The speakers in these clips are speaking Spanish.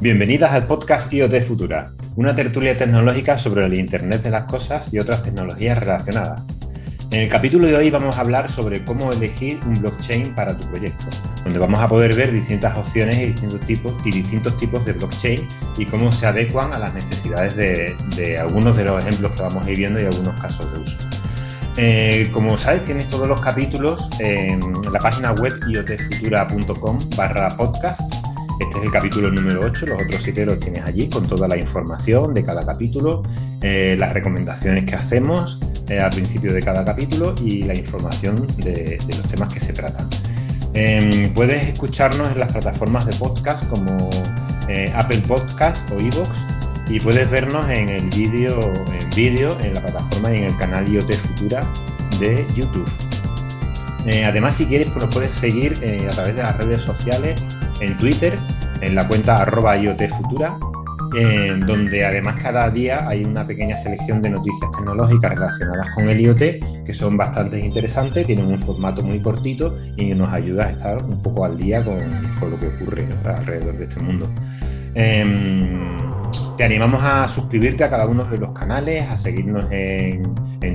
Bienvenidas al podcast IoT Futura, una tertulia tecnológica sobre el Internet de las Cosas y otras tecnologías relacionadas. En el capítulo de hoy vamos a hablar sobre cómo elegir un blockchain para tu proyecto, donde vamos a poder ver distintas opciones y distintos tipos, y distintos tipos de blockchain y cómo se adecuan a las necesidades de, algunos de los ejemplos que vamos a ir viendo y algunos casos de uso. Eh, como sabes, tienes todos los capítulos en la página web iotfutura.com barra podcast este es el capítulo número 8, los otros 7 los tienes allí con toda la información de cada capítulo, eh, las recomendaciones que hacemos eh, al principio de cada capítulo y la información de, los temas que se tratan. Em, puedes escucharnos en las plataformas de podcast como eh, Apple Podcast o Evox y puedes vernos en el vídeo en en la plataforma y en el canal IoT Futura de YouTube. además, si quieres, pues puedes seguir a través de las redes sociales en Twitter, en la cuenta arroba IoTfutura, donde además cada día hay una pequeña selección de noticias tecnológicas relacionadas con el IoT que son bastante interesantes, tienen un formato muy cortito y nos ayuda a estar un poco al día con, lo que ocurre alrededor de este mundo. Em, te animamos a suscribirte a cada uno de los canales, a seguirnos en,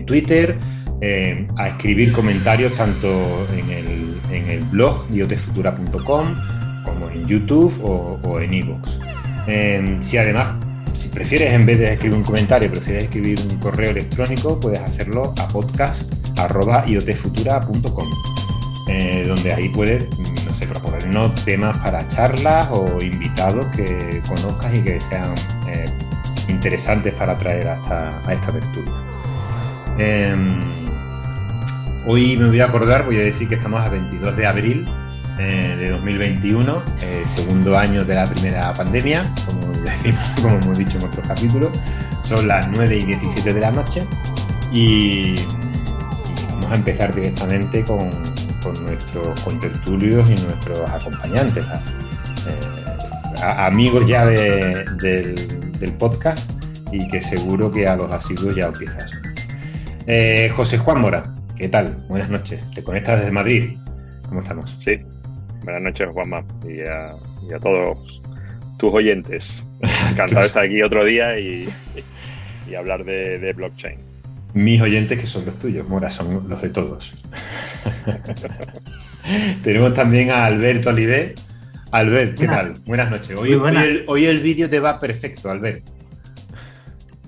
Twitter, em, a escribir comentarios tanto en el, en el blog iotfutura.com como en YouTube o, en. Em, si además, si prefieres en vez de escribir un comentario, prefieres escribir un correo electrónico, puedes hacerlo a podcast.iotfutura.com, eh, donde ahí puedes, no sé, proponernos temas para charlas o invitados que conozcas y que sean eh, interesantes para traer a esta tertulia. Em, hoy me voy a acordar, voy a decir que estamos a 22 de abril eh, de 2021, eh, segundo año de la primera pandemia, como decimos, como hemos dicho en otros capítulos. Son las 9 y 17 de la noche y, vamos a empezar directamente con, nuestros contertulios y nuestros acompañantes, eh, amigos ya del, podcast y que seguro que a los asiduos ya empiezas. José Juan Mora, ¿qué tal? Buenas noches. ¿Te conectas desde Madrid? ¿Cómo estamos? Sí, Buenas noches, Juanma, y a, todos tus oyentes. Encantado de estar aquí otro día y, hablar de, blockchain. Mis oyentes, que son los tuyos, Mora, son los de todos. Tenemos también a Alberto Oliver. Albert, ¿qué tal? Buenas noches. Hoy, hoy el vídeo te va perfecto, Albert.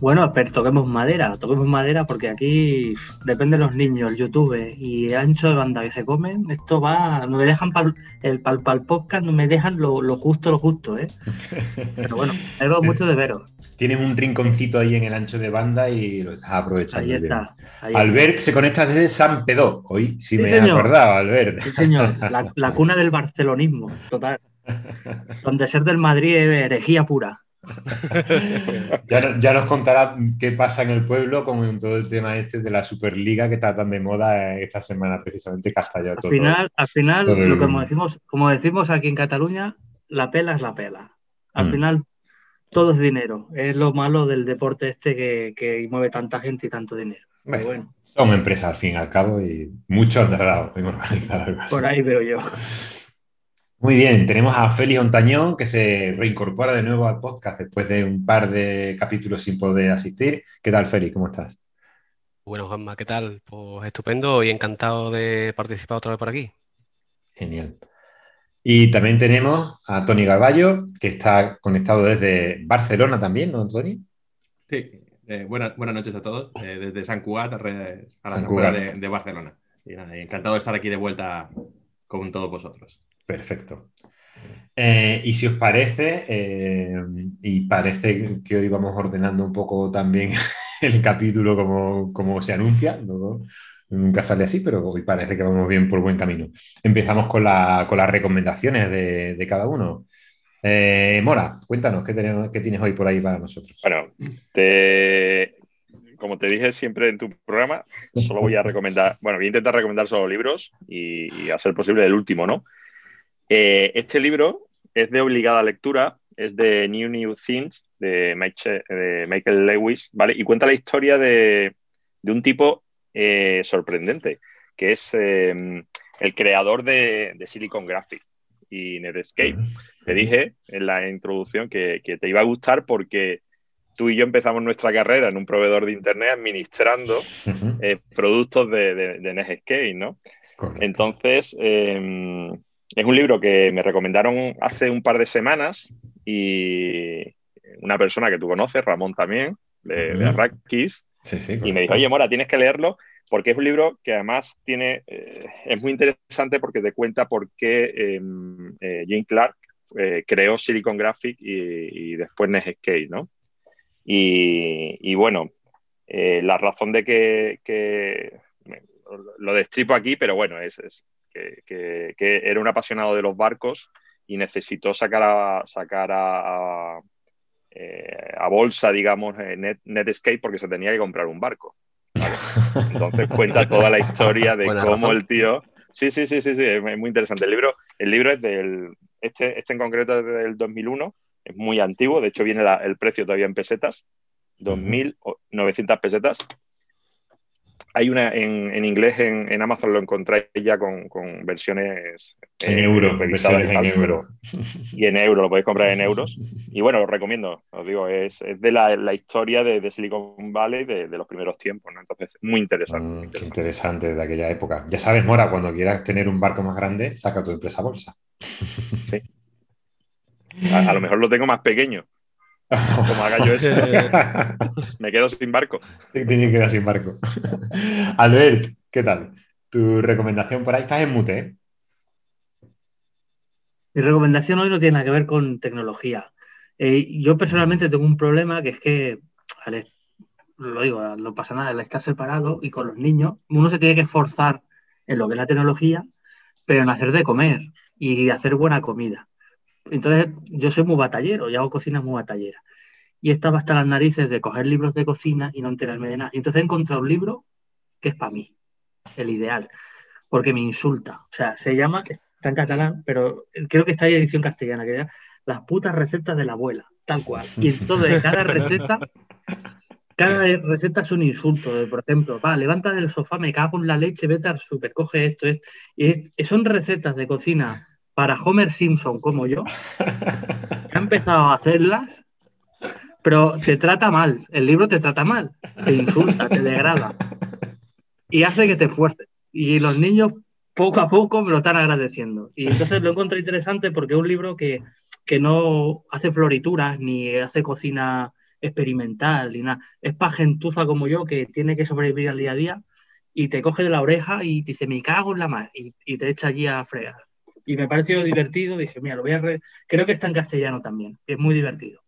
Bueno, pero toquemos madera, toquemos madera porque aquí depende de los niños, YouTube y el ancho de banda que se comen, esto va, no me dejan pal, el pal, podcast, no me dejan lo, justo, lo justo, ¿eh? Pero bueno, algo mucho de veros. Tienes un rinconcito ahí en el ancho de banda y lo estás aprovechando. Ahí está. Albert se conecta desde San Pedro. Hoy sí, me he acordado, Albert. Sí, señor. La, la, cuna del barcelonismo, total. Donde ser del Madrid es herejía pura. ya, nos contará qué pasa en el pueblo con todo el tema este de la Superliga que está tan de moda esta semana precisamente que al Final, al final, lo como decimos, como decimos aquí en Cataluña, la pela es la pela. Al mm. final todo es dinero. Es lo malo del deporte este que, mueve tanta gente y tanto dinero. Bueno, Son empresas al fin y al cabo y mucho tardado en organizar algo así. Por ahí veo yo. Muy bien, tenemos a Félix Ontañón que se reincorpora de nuevo al podcast después de un par de capítulos sin poder asistir. ¿Qué tal, Félix? ¿Cómo estás? Bueno, Juanma, ¿qué tal? Pues estupendo y encantado de participar otra vez por aquí. Genial. Y también tenemos a Tony Garballo, que está conectado desde Barcelona también, ¿no, Tony? Sí, eh, buenas, noches a todos, eh, desde San Cugat a la San de, Barcelona. encantado de estar aquí de vuelta con todos vosotros. Perfecto. Eh, y si os parece, eh, y parece que hoy vamos ordenando un poco también el capítulo como, se anuncia, nunca sale así, pero hoy parece que vamos bien por buen camino. Empezamos con, las recomendaciones de, cada uno. Eh, Mora, cuéntanos, ¿qué, tienes hoy por ahí para nosotros? Bueno, como te dije siempre en tu programa, solo voy a recomendar, bueno, voy a intentar recomendar solo libros y, y a ser posible el último, ¿no? Eh, este libro es de obligada lectura, es de New New Things, de, Michael Lewis, ¿vale? Y cuenta la historia de, un tipo eh, sorprendente, que es em, el creador de, Silicon Graphics. y Netscape. Te dije en la introducción que, te iba a gustar porque tú y yo empezamos nuestra carrera en un proveedor de Internet administrando eh, productos de, Netscape, ¿no? Entonces, em, es un libro que me recomendaron hace un par de semanas y una persona que tú conoces, Ramón también, de, uh y me dijo, oye, Mora, tienes que leerlo porque es un libro que además tiene, eh, es muy interesante porque te cuenta por qué em, eh, Jim Clark eh, creó Silicon Graphic y, después Netscape, ¿no? Y, bueno, la razón de que, lo destripo aquí, pero bueno, es, que, era un apasionado de los barcos y necesitó sacar a, sacar a, a bolsa, digamos, Net, Netscape porque se tenía que comprar un barco. Entonces cuenta toda la historia de cómo el tío. Sí, sí, sí, sí, sí, es muy interesante. El libro, el libro es del. Este, este en concreto es del 2001, es muy antiguo, de hecho viene el precio todavía en pesetas, 2.900 pesetas. Hay una en, inglés, en, Amazon lo encontráis ya con, versiones en euros, versiones en euros. Y en euros, lo podéis comprar en euros. Y bueno, os recomiendo, os digo, es, de la, historia de, Silicon Valley de, los primeros tiempos, ¿no? Entonces, muy interesante, muy interesante. interesante de aquella época. Ya sabes, Mora, cuando quieras tener un barco más grande, saca tu empresa bolsa. Sí. a lo mejor lo tengo más pequeño. Como haga yo eso, me quedo sin barco. Tiene que quedar sin barco. Albert, ¿qué tal? Tu recomendación por ahí, estás en mute, ¿eh? Mi recomendación hoy no tiene nada que ver con tecnología. Eh, yo personalmente tengo un problema que es que, lo digo, no pasa nada, al estar separado y con los niños, uno se tiene que esforzar en lo que es la tecnología, pero en hacer de comer y hacer buena comida. Entonces, yo soy muy batallero y hago cocina muy batallera. Y estaba hasta las narices de coger libros de cocina y no enterarme de nada. Y entonces he encontrado un libro que es para mí, el ideal, porque me insulta. O sea, se llama, está en catalán, pero creo que está en edición castellana, que es Las putas recetas de la abuela, tal cual. Y entonces cada receta, cada receta es un insulto. Por ejemplo, va, levanta del sofá, me cago en la leche, vete al super, coge esto. esto. Y son recetas de cocina para Homer Simpson como yo, ha empezado a hacerlas, pero te trata mal. El libro te trata mal, te insulta, te degrada y hace que te esfuerces. Y los niños poco a poco me lo están agradeciendo. Y entonces lo encontré interesante porque es un libro que, que no hace florituras ni hace cocina experimental ni nada. Es para gentuza como yo que tiene que sobrevivir al día a día y te coge de la oreja y te dice, me cago en la mar y, y te echa allí a fregar y me pareció divertido. Dije, mira, lo voy a. Creo que está en castellano también, es muy divertido.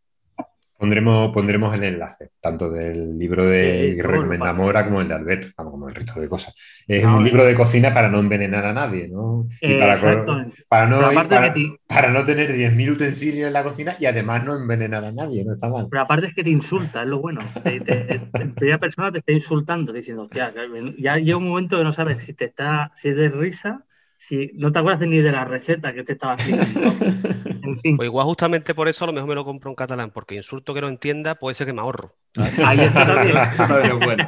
Pondremos, pondremos el enlace, tanto del libro de que recomienda Mora como el de Alberto, como el resto de cosas. Es un libro de cocina para no envenenar a nadie, ¿no? para, para, no, para, no tener 10.000 utensilios en la cocina y además no envenenar a nadie, no está mal. Pero aparte es que te insulta, es lo bueno. en primera persona te está insultando, diciendo, hostia, ya llega un momento que no sabes si te está, si es de risa si no te acuerdas ni de la receta que te estaba haciendo. En fin. Pues igual justamente por eso a lo mejor me lo compro en catalán, porque insulto que no entienda puede ser que me ahorro. Ahí está bueno.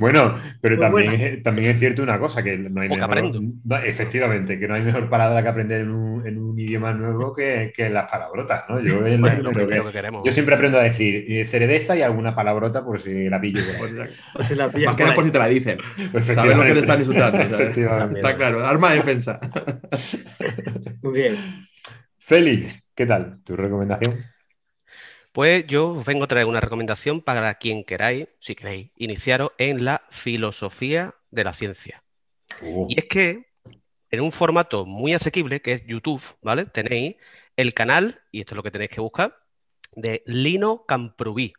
bueno, pero pues también, Es, también es cierto una cosa, que no hay mejor, efectivamente, que no hay mejor palabra que aprender en un, en un idioma nuevo que, que, las palabrotas, ¿no? Yo, yo siempre aprendo a decir eh, cerveza y alguna palabrota por si la pillo. Por si la Más que nada por si te la dicen. Sabemos que te están insultando. Está claro, arma de defensa. Muy bien. Félix, ¿qué tal? ¿Tu recomendación? Pues yo os vengo a traer una recomendación para quien queráis, si queréis, iniciaros en la filosofía de la ciencia. Uh. Y es que en un formato muy asequible, que es YouTube, ¿vale? Tenéis el canal, y esto es lo que tenéis que buscar, de Lino Camprubí.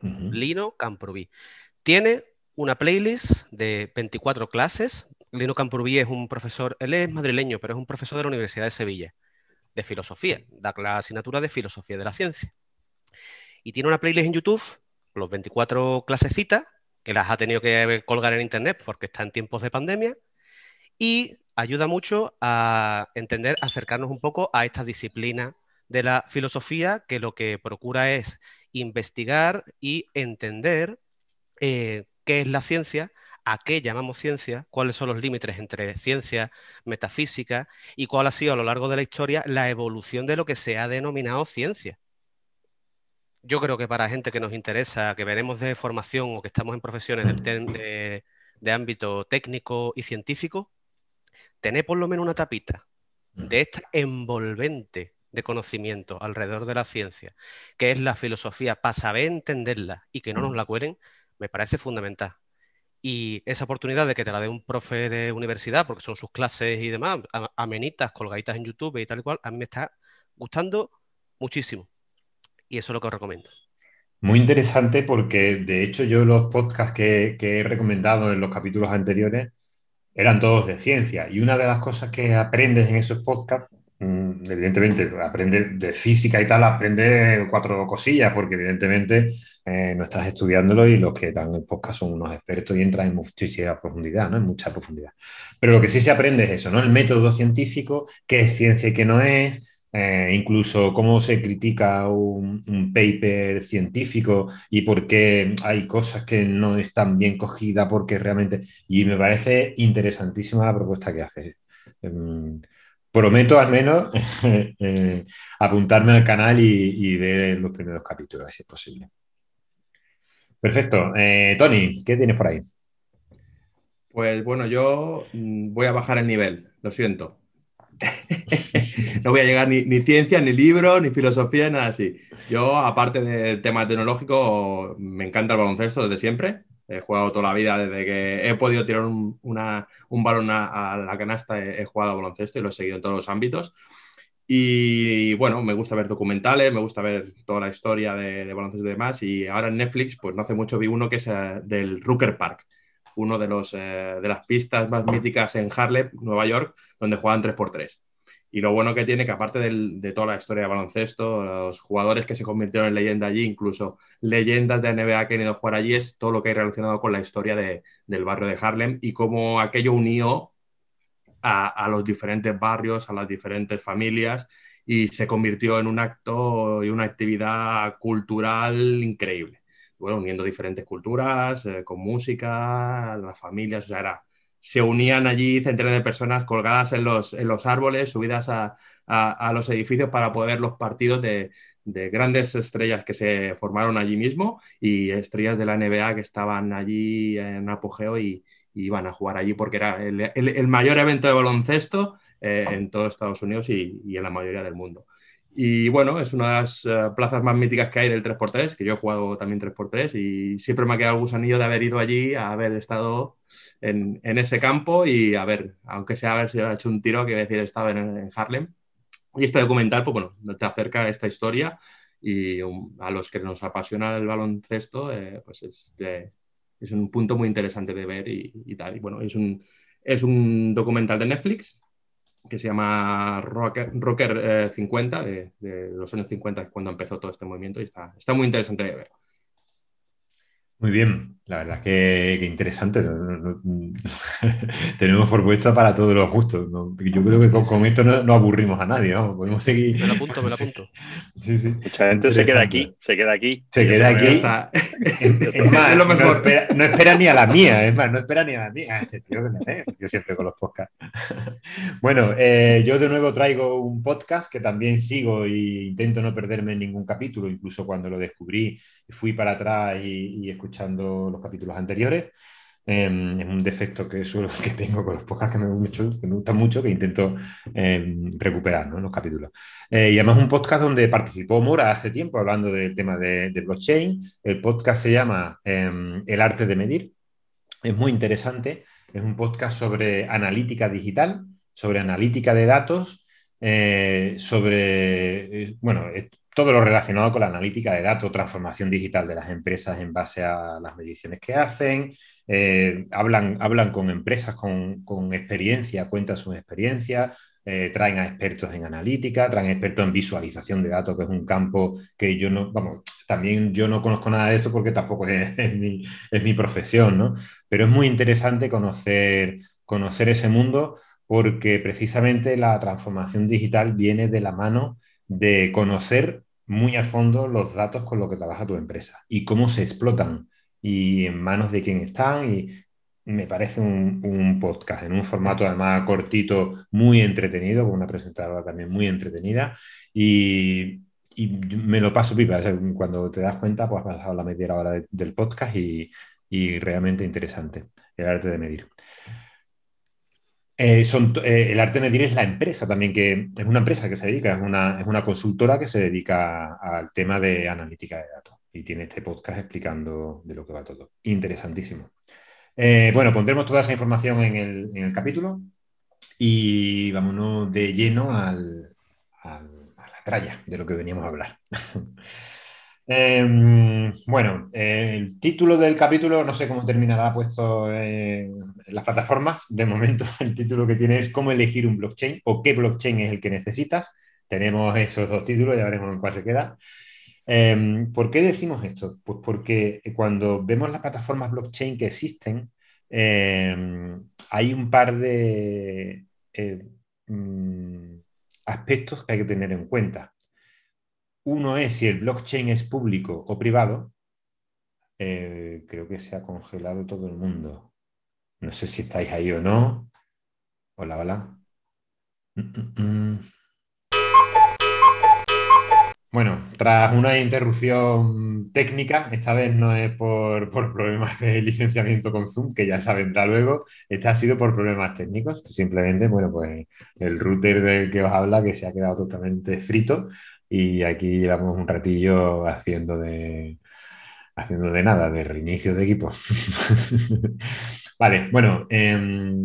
Lino Camprubí. Tiene una playlist de 24 clases. Lino Camprubí es un profesor, él es madrileño, pero es un profesor de la Universidad de Sevilla de filosofía, da la asignatura de filosofía de la ciencia. Y tiene una playlist en YouTube, los 24 clasecitas, que las ha tenido que colgar en internet porque está en tiempos de pandemia, y ayuda mucho a entender, acercarnos un poco a esta disciplina de la filosofía que lo que procura es investigar y entender eh, qué es la ciencia a qué llamamos ciencia, cuáles son los límites entre ciencia, metafísica y cuál ha sido a lo largo de la historia la evolución de lo que se ha denominado ciencia. Yo creo que para gente que nos interesa, que veremos de formación o que estamos en profesiones de, de ámbito técnico y científico, tener por lo menos una tapita de esta envolvente de conocimiento alrededor de la ciencia, que es la filosofía, para saber entenderla y que no nos la cuelen, me parece fundamental. Y esa oportunidad de que te la dé un profe de universidad, porque son sus clases y demás, amenitas, colgaditas en YouTube y tal y cual, a mí me está gustando muchísimo. Y eso es lo que os recomiendo. Muy interesante porque, de hecho, yo los podcasts que, he recomendado en los capítulos anteriores eran todos de ciencia. Y una de las cosas que aprendes en esos podcasts evidentemente, aprender de física y tal, aprende cuatro cosillas, porque evidentemente eh, no estás estudiándolo y los que dan el podcast son unos expertos y entran en muchísima profundidad, ¿no? En mucha profundidad. Pero lo que sí se aprende es eso, ¿no? El método científico, qué es ciencia y qué no es, eh, incluso cómo se critica un, paper científico y por qué hay cosas que no están bien cogidas porque realmente... Y me parece interesantísima la propuesta que hace. Em, prometo al menos eh, apuntarme al canal y, ver los primeros capítulos, si es posible. Perfecto. Eh, Tony, ¿qué tienes por ahí? Pues bueno, yo mm, voy a bajar el nivel, lo siento. no voy a llegar ni, ni, ciencia, ni libro, ni filosofía, nada así. Yo, aparte del tema tecnológico, me encanta el baloncesto desde siempre. He jugado toda la vida desde que he podido tirar un, balón a, la canasta, he, jugado baloncesto y lo he seguido en todos los ámbitos. Y bueno, me gusta ver documentales, me gusta ver toda la historia de, baloncesto y demás. Y ahora en Netflix, pues no hace mucho vi uno que es eh, del Rooker Park, uno de, los, eh, de las pistas más míticas en Harlem, Nueva York, donde juegan 3x3. Y lo bueno que tiene que aparte de toda la historia de baloncesto, los jugadores que se convirtieron en leyenda allí, incluso leyendas de NBA que han ido a jugar allí, es todo lo que hay relacionado con la historia del barrio de Harlem y cómo aquello unió a, los diferentes barrios, a las diferentes familias y se convirtió en un acto y una actividad cultural increíble. Bueno, uniendo diferentes culturas, eh, con música, las familias, o sea, era se unían allí centenares de personas colgadas en los, en los árboles, subidas a, a, los edificios para poder ver los partidos de, de, grandes estrellas que se formaron allí mismo y estrellas de la NBA que estaban allí en apogeo y, iban a jugar allí porque era el, el, mayor evento de baloncesto eh, en todo Estados Unidos y, y en la mayoría del mundo. Y bueno, es una de las eh, plazas más míticas que hay del 3x3, que yo he jugado también 3x3 y siempre me ha quedado el gusanillo de haber ido allí, haber estado en, en, ese campo y a ver, aunque sea haber si hecho un tiro, que decir, he estado en, Harlem. Y este documental, pues bueno, te acerca a esta historia y a los que nos apasiona el baloncesto, eh, pues es, es, un punto muy interesante de ver y, y tal. Y bueno, es un, es un documental de Netflix que se llama Rocker, Rocker 50, eh, de, los años 50, cuando empezó todo este movimiento, y está, está muy interesante de ver. Muy bien, la verdad que, que interesante. Tenemos propuestas para todos los gustos. Yo creo que con, esto no, aburrimos a nadie. Podemos seguir. Me lo apunto, me lo apunto. Sí, sí. Mucha gente se queda aquí, se queda aquí. Se queda aquí. Es, más, lo mejor. No, espera, ni a la mía, es más, no espera ni a la mía. Este tío que me yo siempre con los podcasts. Bueno, eh, yo de nuevo traigo un podcast que también sigo e intento no perderme en ningún capítulo, incluso cuando lo descubrí, fui para atrás y, y escuchando los capítulos anteriores. Em, es un defecto que, suelo, que tengo con los podcasts que me, mucho, gustan mucho, que intento em, recuperar en los capítulos. Eh, y además un podcast donde participó Mora hace tiempo hablando del tema de, blockchain. El podcast se llama em, El arte de medir. Es muy interesante. Es un podcast sobre analítica digital, sobre analítica de datos, eh, sobre, eh, bueno, todo lo relacionado con la analítica de datos, transformación digital de las empresas en base a las mediciones que hacen. Eh, hablan, hablan con empresas con, experiencia, cuentan sus experiencias, eh, traen a expertos en analítica, traen expertos en visualización de datos, que es un campo que yo no, vamos, también yo no conozco nada de esto porque tampoco es, mi, es mi, profesión, ¿no? Pero es muy interesante conocer, conocer ese mundo porque precisamente la transformación digital viene de la mano de conocer muy a fondo los datos con los que trabaja tu empresa y cómo se explotan y en manos de quién están y me parece un, podcast en un formato además cortito, muy entretenido, con una presentadora también muy entretenida y, me lo paso pipa. cuando te das cuenta, pues has pasado la media hora del podcast y, realmente interesante el arte de medir. Eh, eh, el arte medir es la empresa también, que es una empresa que se dedica, es una, es una consultora que se dedica al tema de analítica de datos y tiene este podcast explicando de lo que va todo. Interesantísimo. Eh, bueno, pondremos toda esa información en el, capítulo y vámonos de lleno al, a la tralla de lo que veníamos a hablar. Em, bueno, el título del capítulo, no sé cómo terminará puesto en las plataformas. De momento, el título que tiene es cómo elegir un blockchain o qué blockchain es el que necesitas. Tenemos esos dos títulos, ya veremos en cuál se queda. Em, ¿Por qué decimos esto? Pues porque cuando vemos las plataformas blockchain que existen, em, hay un par de eh, mm, aspectos que hay que tener en cuenta. Uno es si el blockchain es público o privado. Eh, creo que se ha congelado todo el mundo. No sé si estáis ahí o no. Hola, hola. Mm, mm, bueno, tras una interrupción técnica, esta vez no es por, problemas de licenciamiento con Zoom, que ya se vendrá luego, esta ha sido por problemas técnicos. Simplemente, bueno, pues el router del que os habla que se ha quedado totalmente frito y aquí llevamos un ratillo haciendo de, haciendo de nada, de reinicio de equipo. vale, bueno, em,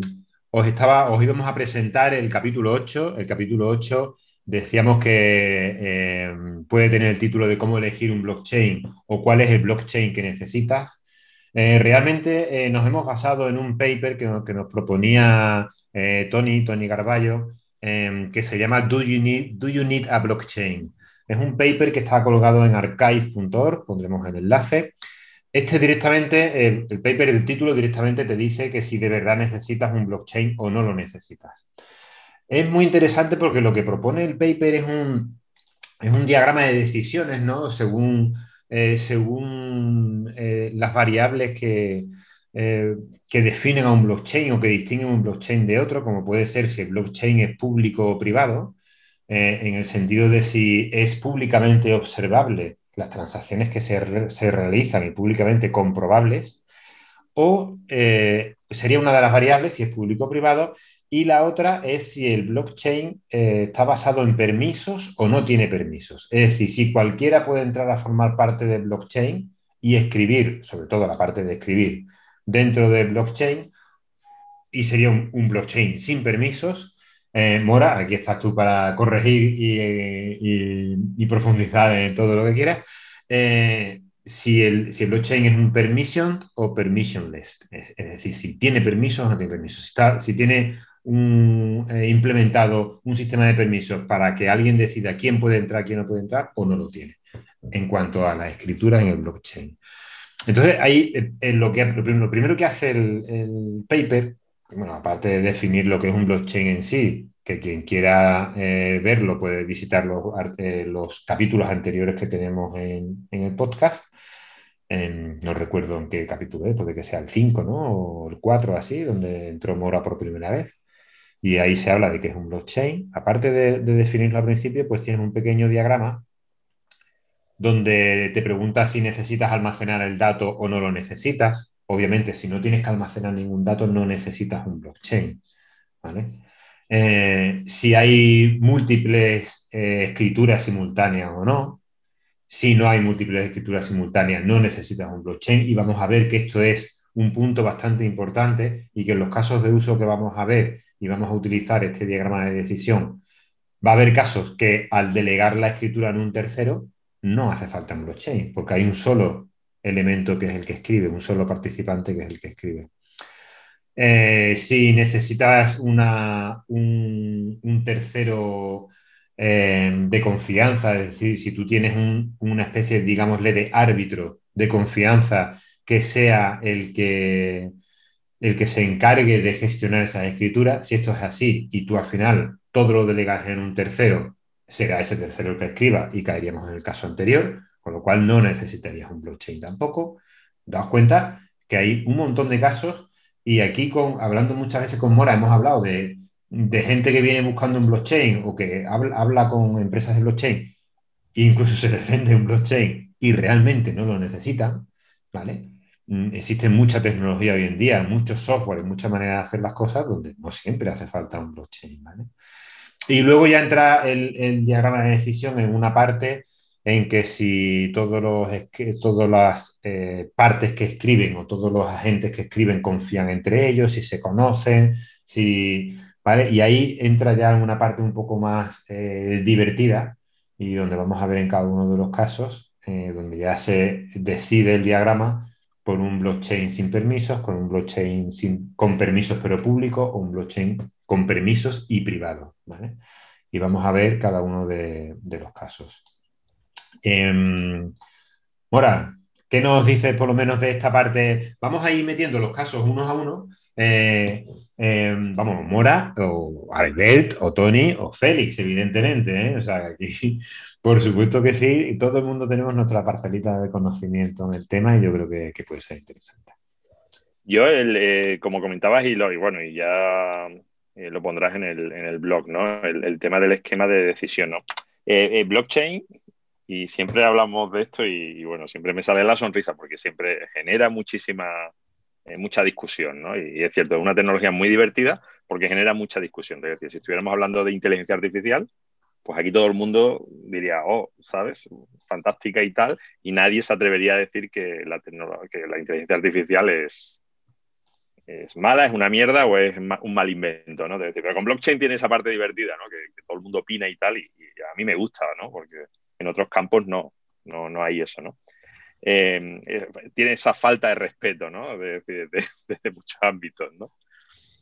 os, estaba, os íbamos a presentar el capítulo 8. El capítulo 8 Decíamos que eh, puede tener el título de cómo elegir un blockchain o cuál es el blockchain que necesitas. Eh, realmente eh, nos hemos basado en un paper que, nos proponía Tony, Tony Garballo, em, que se llama Do you, need, Do you Need a Blockchain? Es un paper que está colgado en archive.org, pondremos el enlace. Este directamente, el, el paper, el título directamente te dice que si de verdad necesitas un blockchain o no lo necesitas. Es muy interesante porque lo que propone el paper es un, es un diagrama de decisiones, ¿no? Según, eh, según eh, las variables que, eh, que definen a un blockchain o que distinguen un blockchain de otro, como puede ser si el blockchain es público o privado, en el sentido de si es públicamente observable las transacciones que se, realizan y públicamente comprobables, o sería una de las variables si es público o privado, y la otra es si el blockchain eh, está basado en permisos o no tiene permisos. Es decir, si cualquiera puede entrar a formar parte del blockchain y escribir, sobre todo la parte de escribir, dentro del blockchain, y sería un, blockchain sin permisos. Eh, Mora, aquí estás tú para corregir y, profundizar en todo lo que quieras. Eh, si el, si blockchain es un permission o permissionless, es, decir, si tiene permisos o no tiene permisos. Si, si tiene un, eh, implementado un sistema de permisos para que alguien decida quién puede entrar, quién no puede entrar, o no lo tiene, en cuanto a la escritura en el blockchain. Entonces, ahí eh, lo, que, lo, primero, que hace el, paper, bueno, aparte de definir lo que es un blockchain en sí, que quien quiera eh, verlo puede visitar los, los, capítulos anteriores que tenemos en, en el podcast. no recuerdo en qué capítulo es, puede que sea el 5, ¿no? O el 4, así, donde entró Mora por primera vez. Y ahí se habla de que es un blockchain. Aparte de, definirlo al principio, pues tienes un pequeño diagrama donde te pregunta si necesitas almacenar el dato o no lo necesitas. Obviamente, si no tienes que almacenar ningún dato, no necesitas un blockchain. Eh, si hay múltiples eh, escrituras simultáneas o no. Si no hay múltiples escrituras simultáneas, no necesitas un blockchain. Y vamos a ver que esto es un punto bastante importante y que en los casos de uso que vamos a ver y vamos a utilizar este diagrama de decisión, va a haber casos que al delegar la escritura en un tercero no hace falta un blockchain, porque hay un solo elemento que es el que escribe, un solo participante que es el que escribe. Eh, si necesitas una, un, tercero eh, de confianza, es decir, si tú tienes una especie, digámosle, de árbitro de confianza que sea el que, el que se encargue de gestionar esa escritura, si esto es así y tú al final todo lo delegas en un tercero, será ese tercero el que escriba y caeríamos en el caso anterior, con lo cual no necesitarías un blockchain tampoco. Daos cuenta que hay un montón de casos Y aquí, con, hablando muchas veces con Mora, hemos hablado de, gente que viene buscando un blockchain o que habla, con empresas de blockchain e incluso se les un blockchain y realmente no lo necesitan, ¿vale? Mm, existe mucha tecnología hoy en día, muchos software, muchas maneras de hacer las cosas donde no siempre hace falta un blockchain, ¿vale? Y luego ya entra el, diagrama de decisión en una parte en que si todos los, todas las eh, partes que escriben o todos los agentes que escriben confían entre ellos, si se conocen, si, ¿vale? Y ahí entra ya en una parte un poco más eh, divertida y donde vamos a ver en cada uno de los casos, eh, donde ya se decide el diagrama por un blockchain sin permisos, con un blockchain con permisos pero público o un blockchain con permisos y privado. Y vamos a ver cada uno de, los casos. Eh, Mora, ¿qué nos dice por lo menos de esta parte? Vamos a ir metiendo los casos unos a uno. Eh, em, vamos, Mora, o Albert, o Tony, o Félix, evidentemente. ¿eh? O sea, aquí, por supuesto que sí, todo el mundo tenemos nuestra parcelita de conocimiento en el tema y yo creo que, puede ser interesante. Yo, eh, como comentabas, y, lo, y bueno, y ya eh, lo pondrás en el, en el blog, ¿no? El, tema del esquema de decisión, ¿no? Eh, eh, blockchain, y siempre hablamos de esto y, bueno, siempre me sale la sonrisa porque siempre genera muchísima, mucha discusión, ¿no? Y, es cierto, es una tecnología muy divertida porque genera mucha discusión. Es decir, si estuviéramos hablando de inteligencia artificial, pues aquí todo el mundo diría, oh, ¿sabes? Fantástica y tal, y nadie se atrevería a decir que la, que la inteligencia artificial es, mala, es una mierda o es un mal invento, ¿no? pero con blockchain tiene esa parte divertida, ¿no? Que, todo el mundo opina y tal, y, a mí me gusta, ¿no? Porque en otros campos no, no, no hay eso, ¿no? Eh, eh, tiene esa falta de respeto, ¿no? Desde de, muchos ámbitos, ¿no?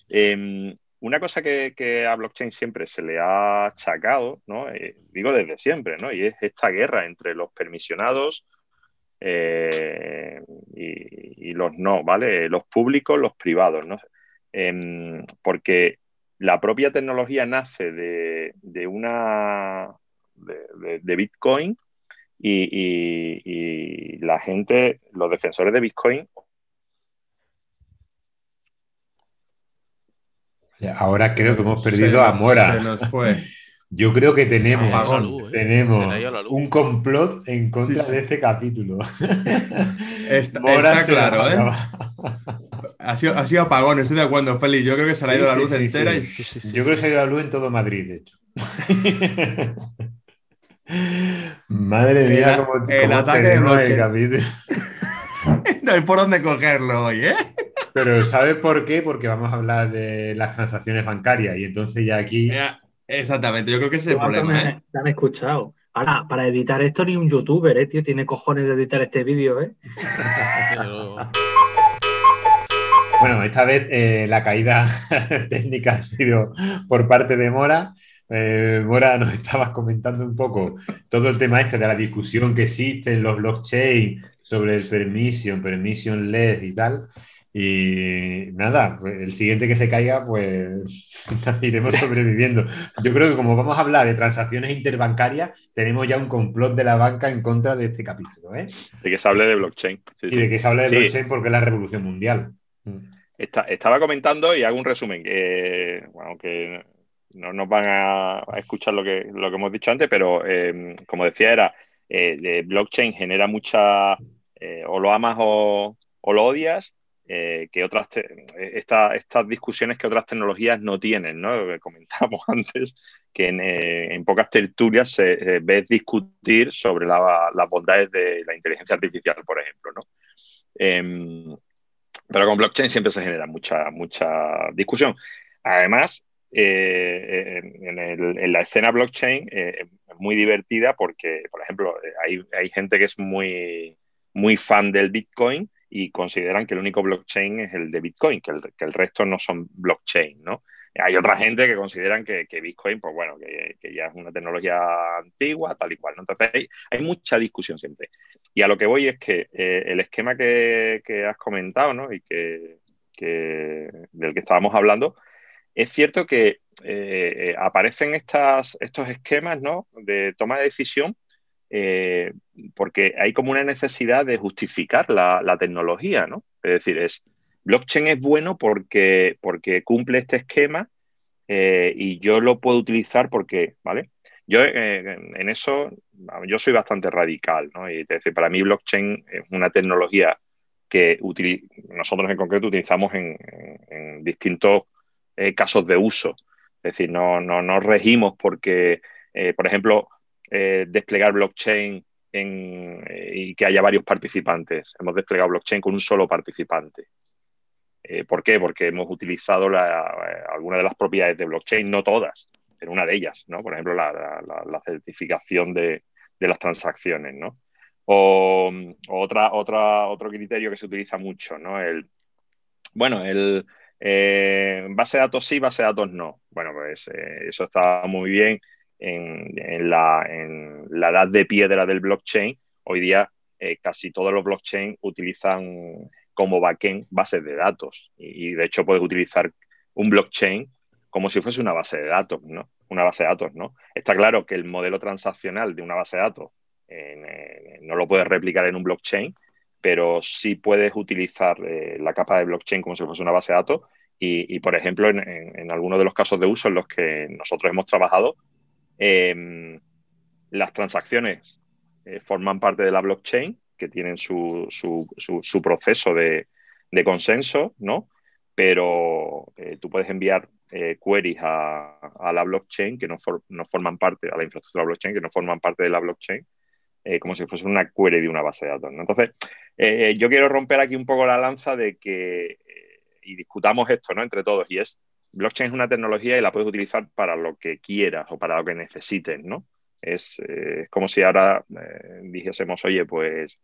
Eh, una cosa que, a blockchain siempre se le ha achacado, ¿no? digo desde siempre, ¿no? Y es esta guerra entre los permisionados, eh, y, los no, ¿vale? Los públicos, los privados, ¿no? Em, porque la propia tecnología nace de, una de, Bitcoin y, la gente, los defensores de Bitcoin. Ahora creo que hemos perdido a Mora. Se nos fue. Yo creo que tenemos, ¿eh? tenemos un complot en contra de este capítulo. Está, claro, ¿eh? Ha sido, ha sido, apagón, estoy de acuerdo, Félix. Yo creo que se le ha ido la luz entera. Y... Yo creo que se ha ido la luz en todo Madrid, de hecho. Madre mía, el, cómo, el ataque de noche. capítulo. no hay por dónde cogerlo hoy, ¿eh? Pero ¿sabes por qué? Porque vamos a hablar de las transacciones bancarias y entonces ya aquí... Exactamente, yo creo que ese es el problema. Me, ¿eh? han escuchado. Ahora, para editar esto ni un youtuber, ¿eh, tío? Tiene cojones de editar este vídeo, ¿eh? bueno, esta vez eh, la caída técnica ha sido por parte de Mora. Eh, Mora, nos estabas comentando un poco todo el tema este de la discusión que existe en los blockchain sobre el permission, permission led y tal. Y nada, pues, el siguiente que se caiga, pues iremos sobreviviendo. Yo creo que como vamos a hablar de transacciones interbancarias, tenemos ya un complot de la banca en contra de este capítulo. ¿eh? De que se hable de blockchain. y de que se hable de blockchain porque es la revolución mundial. Estaba comentando y hago un resumen, que, bueno, que no nos van a, escuchar lo que, lo que hemos dicho antes, pero em, como decía, era eh, blockchain genera mucha, eh, o lo amas o, o lo odias, eh, que otras estas discusiones que otras tecnologías no tienen, ¿no? Que comentamos antes que en, pocas tertulias se ve discutir sobre las bondades de la inteligencia artificial, por ejemplo, ¿no? Em, pero con blockchain siempre se genera mucha, mucha discusión. Además, eh, en, la escena blockchain es muy divertida porque, por ejemplo, hay, hay gente que es muy, muy fan del Bitcoin y consideran que el único blockchain es el de Bitcoin, que el, que el resto no son blockchain, ¿no? Hay otra gente que consideran que, Bitcoin, pues bueno, que, ya es una tecnología antigua, tal y cual. ¿no? Entonces hay, mucha discusión siempre. Y a lo que voy es que eh, el esquema que, has comentado, ¿no? Y que, del que estábamos hablando, es cierto que eh, aparecen estos esquemas. De toma de decisión eh, porque hay como una necesidad de justificar la, tecnología, ¿no? Es decir, es, blockchain es bueno porque, porque cumple este esquema eh, y yo lo puedo utilizar porque, ¿vale? Yo en eso, yo soy bastante radical, ¿no? Y decir, para mí blockchain es una tecnología que nosotros en concreto utilizamos en, distintos eh, casos de uso. Es decir, no, no nos regimos porque, por ejemplo, desplegar blockchain y que haya varios participantes. Hemos desplegado blockchain con un solo participante. Eh, ¿Por qué? Porque hemos utilizado eh, algunas de las propiedades de blockchain, no todas, pero una de ellas, ¿no? Por ejemplo, la, certificación de, las transacciones, ¿no? O, otra, otra, otro criterio que se utiliza mucho, ¿no? El, bueno, el eh, base de datos sí, base de datos no. Bueno, pues eso está muy bien en, la, edad de piedra del blockchain. Hoy día casi todos los blockchain utilizan como backend bases de datos. Y, de hecho puedes utilizar un blockchain como si fuese una base de datos, ¿no? Una base de datos, ¿no? Está claro que el modelo transaccional de una base de datos eh, no lo puedes replicar en un blockchain, pero sí puedes utilizar eh, la capa de blockchain como si fuese una base de datos. Y, por ejemplo, en, algunos de los casos de uso en los que nosotros hemos trabajado, em, las transacciones eh, forman parte de la blockchain que tienen su, su, proceso de, consenso, ¿no? Pero eh, tú puedes enviar queries a, la blockchain que no, no, forman parte, a la infraestructura blockchain, que no forman parte de la blockchain, como si fuese una query de una base de datos. Entonces, yo quiero romper aquí un poco la lanza de que, y discutamos esto, ¿no? Entre todos, y es, blockchain es una tecnología y la puedes utilizar para lo que quieras o para lo que necesites, ¿no? Es, como si ahora dijésemos, oye, pues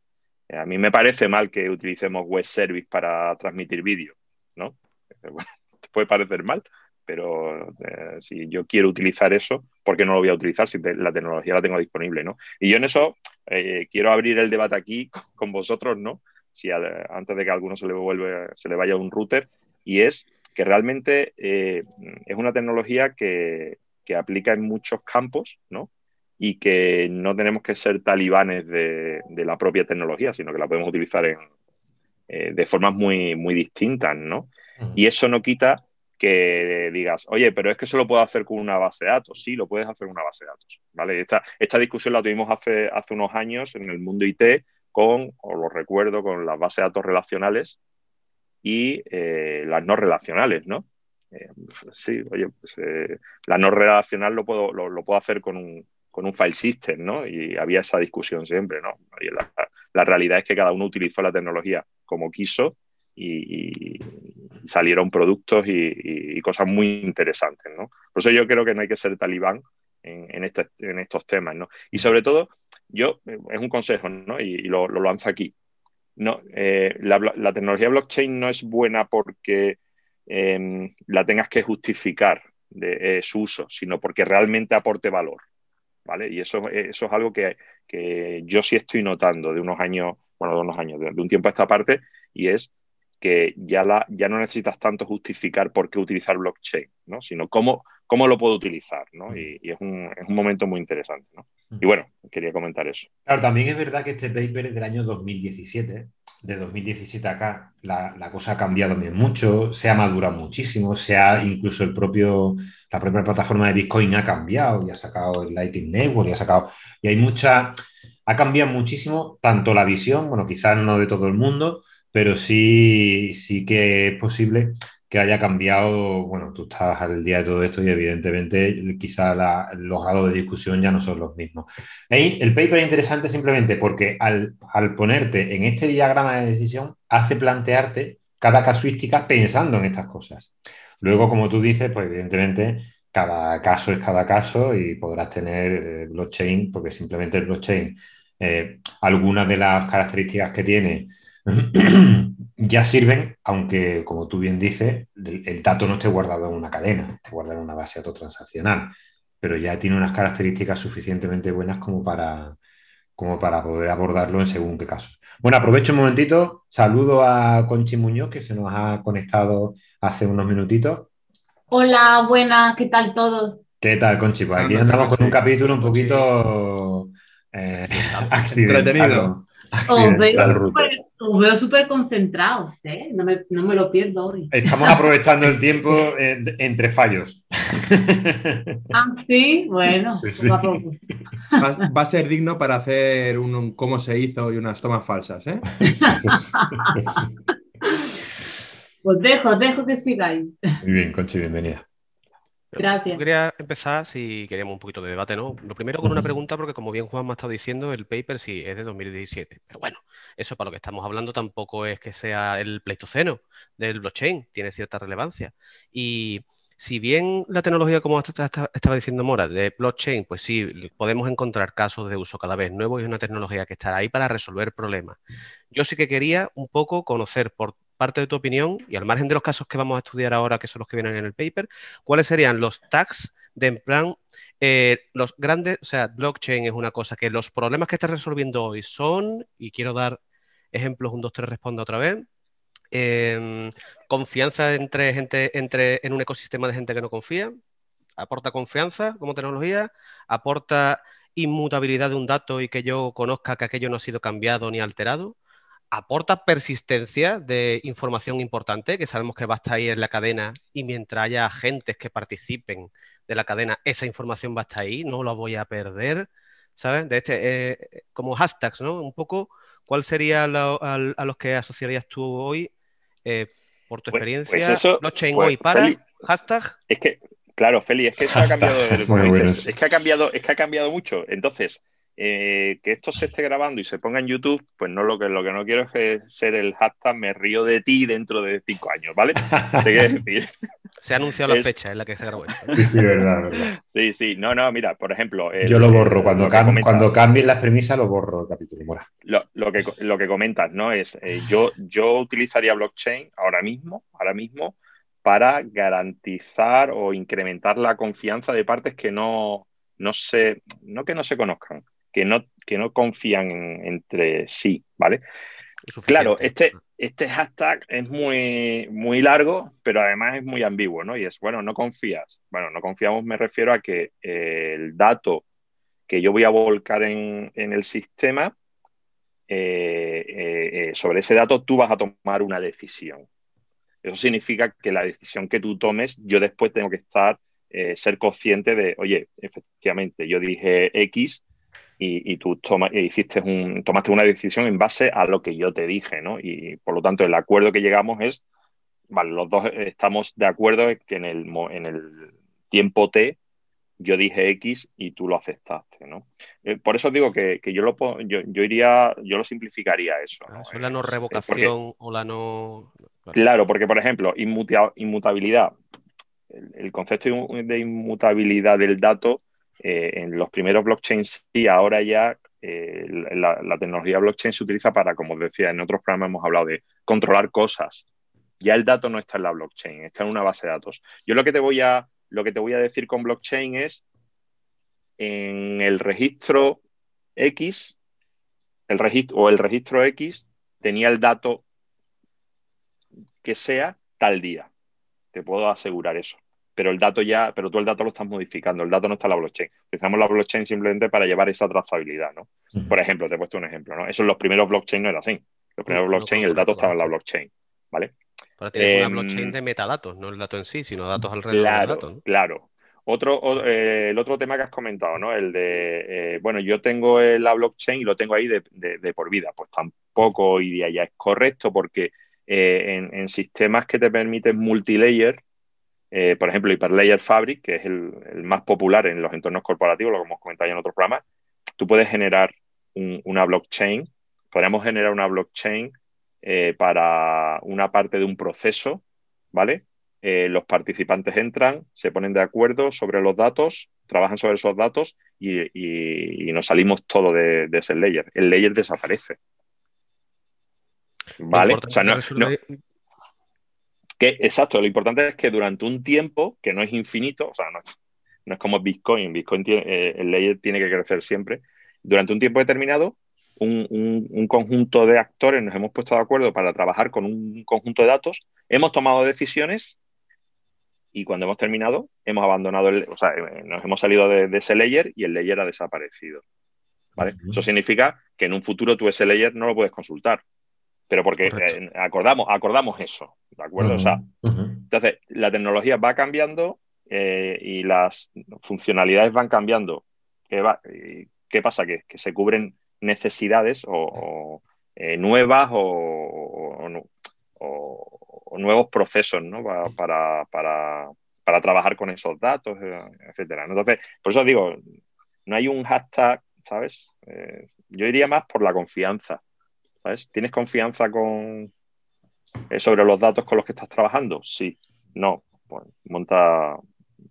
a mí me parece mal que utilicemos web service para transmitir vídeo, ¿no? Puede parecer mal, pero eh, si yo quiero utilizar eso, ¿por qué no lo voy a utilizar si la tecnología la tengo disponible, ¿no? Y yo en eso eh, quiero abrir el debate aquí con vosotros, ¿no? Si antes de que a alguno se le vuelve, se le vaya un router, y es que realmente eh, es una tecnología que, que aplica en muchos campos, ¿no? y que no tenemos que ser talibanes de, la propia tecnología, sino que la podemos utilizar en, eh, de formas muy, muy distintas, ¿no? Y eso no quita que digas, oye, pero es que eso lo puedo hacer con una base de datos. Sí, lo puedes hacer con una base de datos, ¿vale? Esta, esta discusión la tuvimos hace, hace unos años en el mundo IT con, o lo recuerdo, con las bases de datos relacionales y eh, las no relacionales, ¿no? Eh, sí, oye, pues la no relacional lo puedo, lo puedo hacer con un, con un file system, ¿no? Y había esa discusión siempre, ¿no? la, realidad es que cada uno utilizó la tecnología como quiso y, salieron productos y, cosas muy interesantes, ¿no? Por eso yo creo que no hay que ser talibán en, este, estos temas, ¿no? Y sobre todo, yo, es un consejo, ¿no? Y, lo, lanzo aquí. No, eh, la, tecnología blockchain no es buena porque em, la tengas que justificar de su uso, sino porque realmente aporte valor. Y eso, eso es algo que, yo sí estoy notando de unos años, bueno, de unos años, de, un tiempo a esta parte, y es que ya, la, ya no necesitas tanto justificar por qué utilizar blockchain, ¿no? Sino cómo, cómo lo puedo utilizar, ¿no? Y, es, un, es, un, momento muy interesante, ¿no? Y bueno, quería comentar eso. Claro, también es verdad que este paper es del año 2017, de 2017 acá la, cosa ha cambiado mucho, se ha madurado muchísimo, se ha incluso el propio, la propia plataforma de Bitcoin ha cambiado y ha sacado el Lightning Network y ha sacado, y hay mucha, ha cambiado muchísimo tanto la visión, bueno, quizás no de todo el mundo, pero sí, sí que es posible que haya cambiado, bueno, tú estás al día de todo esto y evidentemente quizá los grados de discusión ya no son los mismos. el paper es interesante simplemente porque al, ponerte en este diagrama de decisión hace plantearte cada casuística pensando en estas cosas. Luego, como tú dices, pues evidentemente cada caso es cada caso y podrás tener eh, blockchain, porque simplemente el blockchain, eh, algunas de las características que tiene ya sirven, aunque como tú bien dices, el, dato no esté guardado en una cadena, esté guardado en una base autotransaccional, pero ya tiene unas características suficientemente buenas como para, como para poder abordarlo en según qué casos. Bueno, aprovecho un momentito, saludo a Conchi Muñoz, que se nos ha conectado hace unos minutitos. Hola, buenas, ¿qué tal todos? ¿Qué tal, Conchi? Pues aquí andamos con un capítulo un poquito eh, entretenido. Os veo súper concentrados, ¿eh? No me, no me, lo pierdo hoy. Estamos aprovechando el tiempo entre fallos. Ah, sí, bueno. Va, a ser digno para hacer un, cómo se hizo y unas tomas falsas, ¿eh? pues dejo, dejo que sigáis. Muy bien, Conchi, bienvenida. Gracias. Yo quería empezar, si queríamos un poquito de debate, ¿no? Lo primero con una pregunta, porque como bien Juan me ha estado diciendo, el paper sí es de 2017. Pero bueno, eso para lo que estamos hablando tampoco es que sea el pleistoceno del blockchain, tiene cierta relevancia. Y si bien la tecnología, como estaba diciendo Mora, de blockchain, pues sí, podemos encontrar casos de uso cada vez nuevos y es una tecnología que estará ahí para resolver problemas. Yo sí que quería un poco conocer por parte de tu opinión, y al margen de los casos que vamos a estudiar ahora, que son los que vienen en el paper, ¿cuáles serían los tags de en plan, eh, los grandes, o sea, blockchain es una cosa que los problemas que estás resolviendo hoy son, y quiero dar ejemplos, un, dos, tres, responda otra vez, em, confianza entre gente, entre, en un ecosistema de gente que no confía, aporta confianza como tecnología, aporta inmutabilidad de un dato y que yo conozca que aquello no ha sido cambiado ni alterado, aporta persistencia de información importante, que sabemos que va a estar ahí en la cadena y mientras haya agentes que participen de la cadena, esa información va a estar ahí, no la voy a perder, ¿sabes? De este, eh, como hashtags, ¿no? Un poco, ¿cuál sería a, los que asociarías tú hoy eh, por tu pues, experiencia? Pues blockchain pues, hoy para hashtag. Es que, claro, Feli, es que eso ha cambiado, es que ha cambiado, es que ha cambiado mucho. Entonces, eh, que esto se esté grabando y se ponga en YouTube, pues no lo que lo que no quiero es ser el hashtag me río de ti dentro de cinco años, ¿vale? Se ha anunciado la fecha en la que se grabó esto. Sí, sí, verdad, verdad. Sí, sí, no, no, mira, por ejemplo. Yo lo borro, cuando, cuando cambien las premisas lo borro el capítulo. Lo, que, lo que comentas, ¿no? Es eh, yo, yo utilizaría blockchain ahora mismo, ahora mismo, para garantizar o incrementar la confianza de partes que no, no se, no que no se conozcan, que no, que no confían entre sí, ¿vale? Claro, este, este hashtag es muy, muy largo, pero además es muy ambiguo, ¿no? Y es, bueno, no confías. Bueno, no confiamos me refiero a que eh, el dato que yo voy a volcar en, el sistema, eh, eh, sobre ese dato tú vas a tomar una decisión. Eso significa que la decisión que tú tomes, yo después tengo que estar, ser consciente de, oye, efectivamente, yo dije X, y, tú toma, hiciste un, tomaste una decisión en base a lo que yo te dije, ¿no? Y por lo tanto, el acuerdo que llegamos es, vale, los dos estamos de acuerdo en que en el, en el tiempo T yo dije X y tú lo aceptaste, ¿no? Eh, por eso digo que, yo lo yo, yo, iría, yo lo simplificaría eso. ¿no? Eso es la no revocación o la no. Claro. porque por ejemplo, inmutabilidad. el concepto de inmutabilidad del dato eh, en los primeros blockchains sí, ahora ya eh, la, tecnología blockchain se utiliza para, como os decía, en otros programas hemos hablado de controlar cosas. Ya el dato no está en la blockchain, está en una base de datos. Yo lo que te voy a, lo que te voy a decir con blockchain es en el registro X, el registro, o el registro X tenía el dato que sea tal día. Te puedo asegurar eso pero el dato ya, pero tú el dato lo estás modificando, el dato no está en la blockchain. Utilizamos la blockchain simplemente para llevar esa trazabilidad, ¿no? Por ejemplo, te he puesto un ejemplo, ¿no? Eso en los primeros blockchain no era así. Los primeros blockchain, el dato estaba en la blockchain, ¿vale? Para tener una em, blockchain de metadatos, no el dato en sí, sino datos alrededor del dato. Claro. Otro, eh, el otro tema que has comentado, ¿no? El de, eh, bueno, yo tengo la blockchain y lo tengo ahí de, por vida. Pues tampoco hoy día ya es correcto porque eh, en, en, sistemas que te permiten multilayer, eh, por ejemplo, Hyperlayer Fabric, que es el, más popular en los entornos corporativos, lo que hemos comentado ya en otros programas, tú puedes generar una blockchain, podríamos generar una blockchain eh, para una parte de un proceso, ¿vale? Eh, los participantes entran, se ponen de acuerdo sobre los datos, trabajan sobre esos datos y, nos salimos todo de, ese layer. El layer desaparece. ¿Vale? O sea, no, que, exacto, lo importante es que durante un tiempo, que no es infinito, o sea, no, es como Bitcoin, Bitcoin tiene, eh, el layer tiene que crecer siempre, durante un tiempo determinado, un, conjunto de actores nos hemos puesto de acuerdo para trabajar con un conjunto de datos, hemos tomado decisiones y cuando hemos terminado, hemos abandonado, el, o sea, eh, nos hemos salido de, ese layer y el layer ha desaparecido. ¿vale? Eso significa que en un futuro tú ese layer no lo puedes consultar. Pero porque eh, acordamos, acordamos eso, ¿de acuerdo? o sea, entonces, la tecnología va cambiando eh, y las funcionalidades van cambiando. ¿Qué, va, ¿qué pasa? Que, se cubren necesidades o, eh, nuevas o, nuevos procesos ¿no? para, para, para, trabajar con esos datos, etcétera. Entonces, por eso digo, no hay un hashtag, ¿sabes? yo iría más por la confianza. ¿Tienes confianza con, eh, sobre los datos con los que estás trabajando? Sí. No. Pues monta,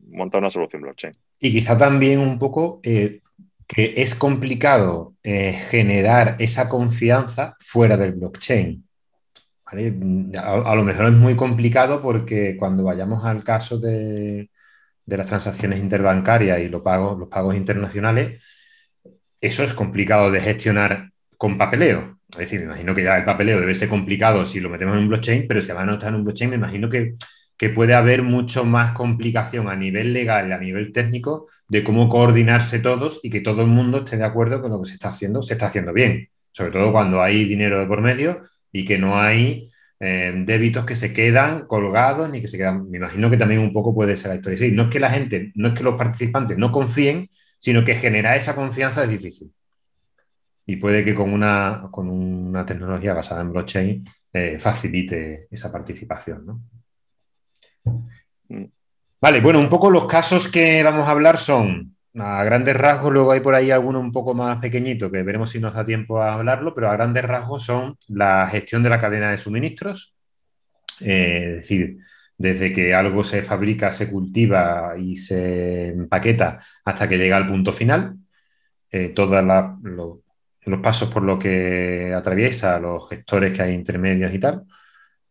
monta una solución blockchain. Y quizá también un poco eh, que es complicado eh, generar esa confianza fuera del blockchain. A, lo mejor es muy complicado porque cuando vayamos al caso de, de las transacciones interbancarias y los pagos, los pagos internacionales, eso es complicado de gestionar con papeleo. Es decir, me imagino que ya el papeleo debe ser complicado si lo metemos en un blockchain, pero si va a estar en un blockchain, me imagino que, puede haber mucho más complicación a nivel legal a nivel técnico de cómo coordinarse todos y que todo el mundo esté de acuerdo con lo que se está haciendo, se está haciendo bien. Sobre todo cuando hay dinero de por medio y que no hay eh, débitos que se quedan colgados ni que se quedan. Me imagino que también un poco puede ser la historia. No es que la gente, no es que los participantes no confíen, sino que generar esa confianza es difícil y puede que con una, con una tecnología basada en blockchain eh, facilite esa participación. ¿no? Vale, bueno, un poco los casos que vamos a hablar son a grandes rasgos, luego hay por ahí alguno un poco más pequeñito que veremos si nos da tiempo a hablarlo, pero a grandes rasgos son la gestión de la cadena de suministros, eh, es decir, desde que algo se fabrica, se cultiva y se empaqueta hasta que llega al punto final, eh, todas las los pasos por lo que atraviesa, los gestores que hay intermedios y tal,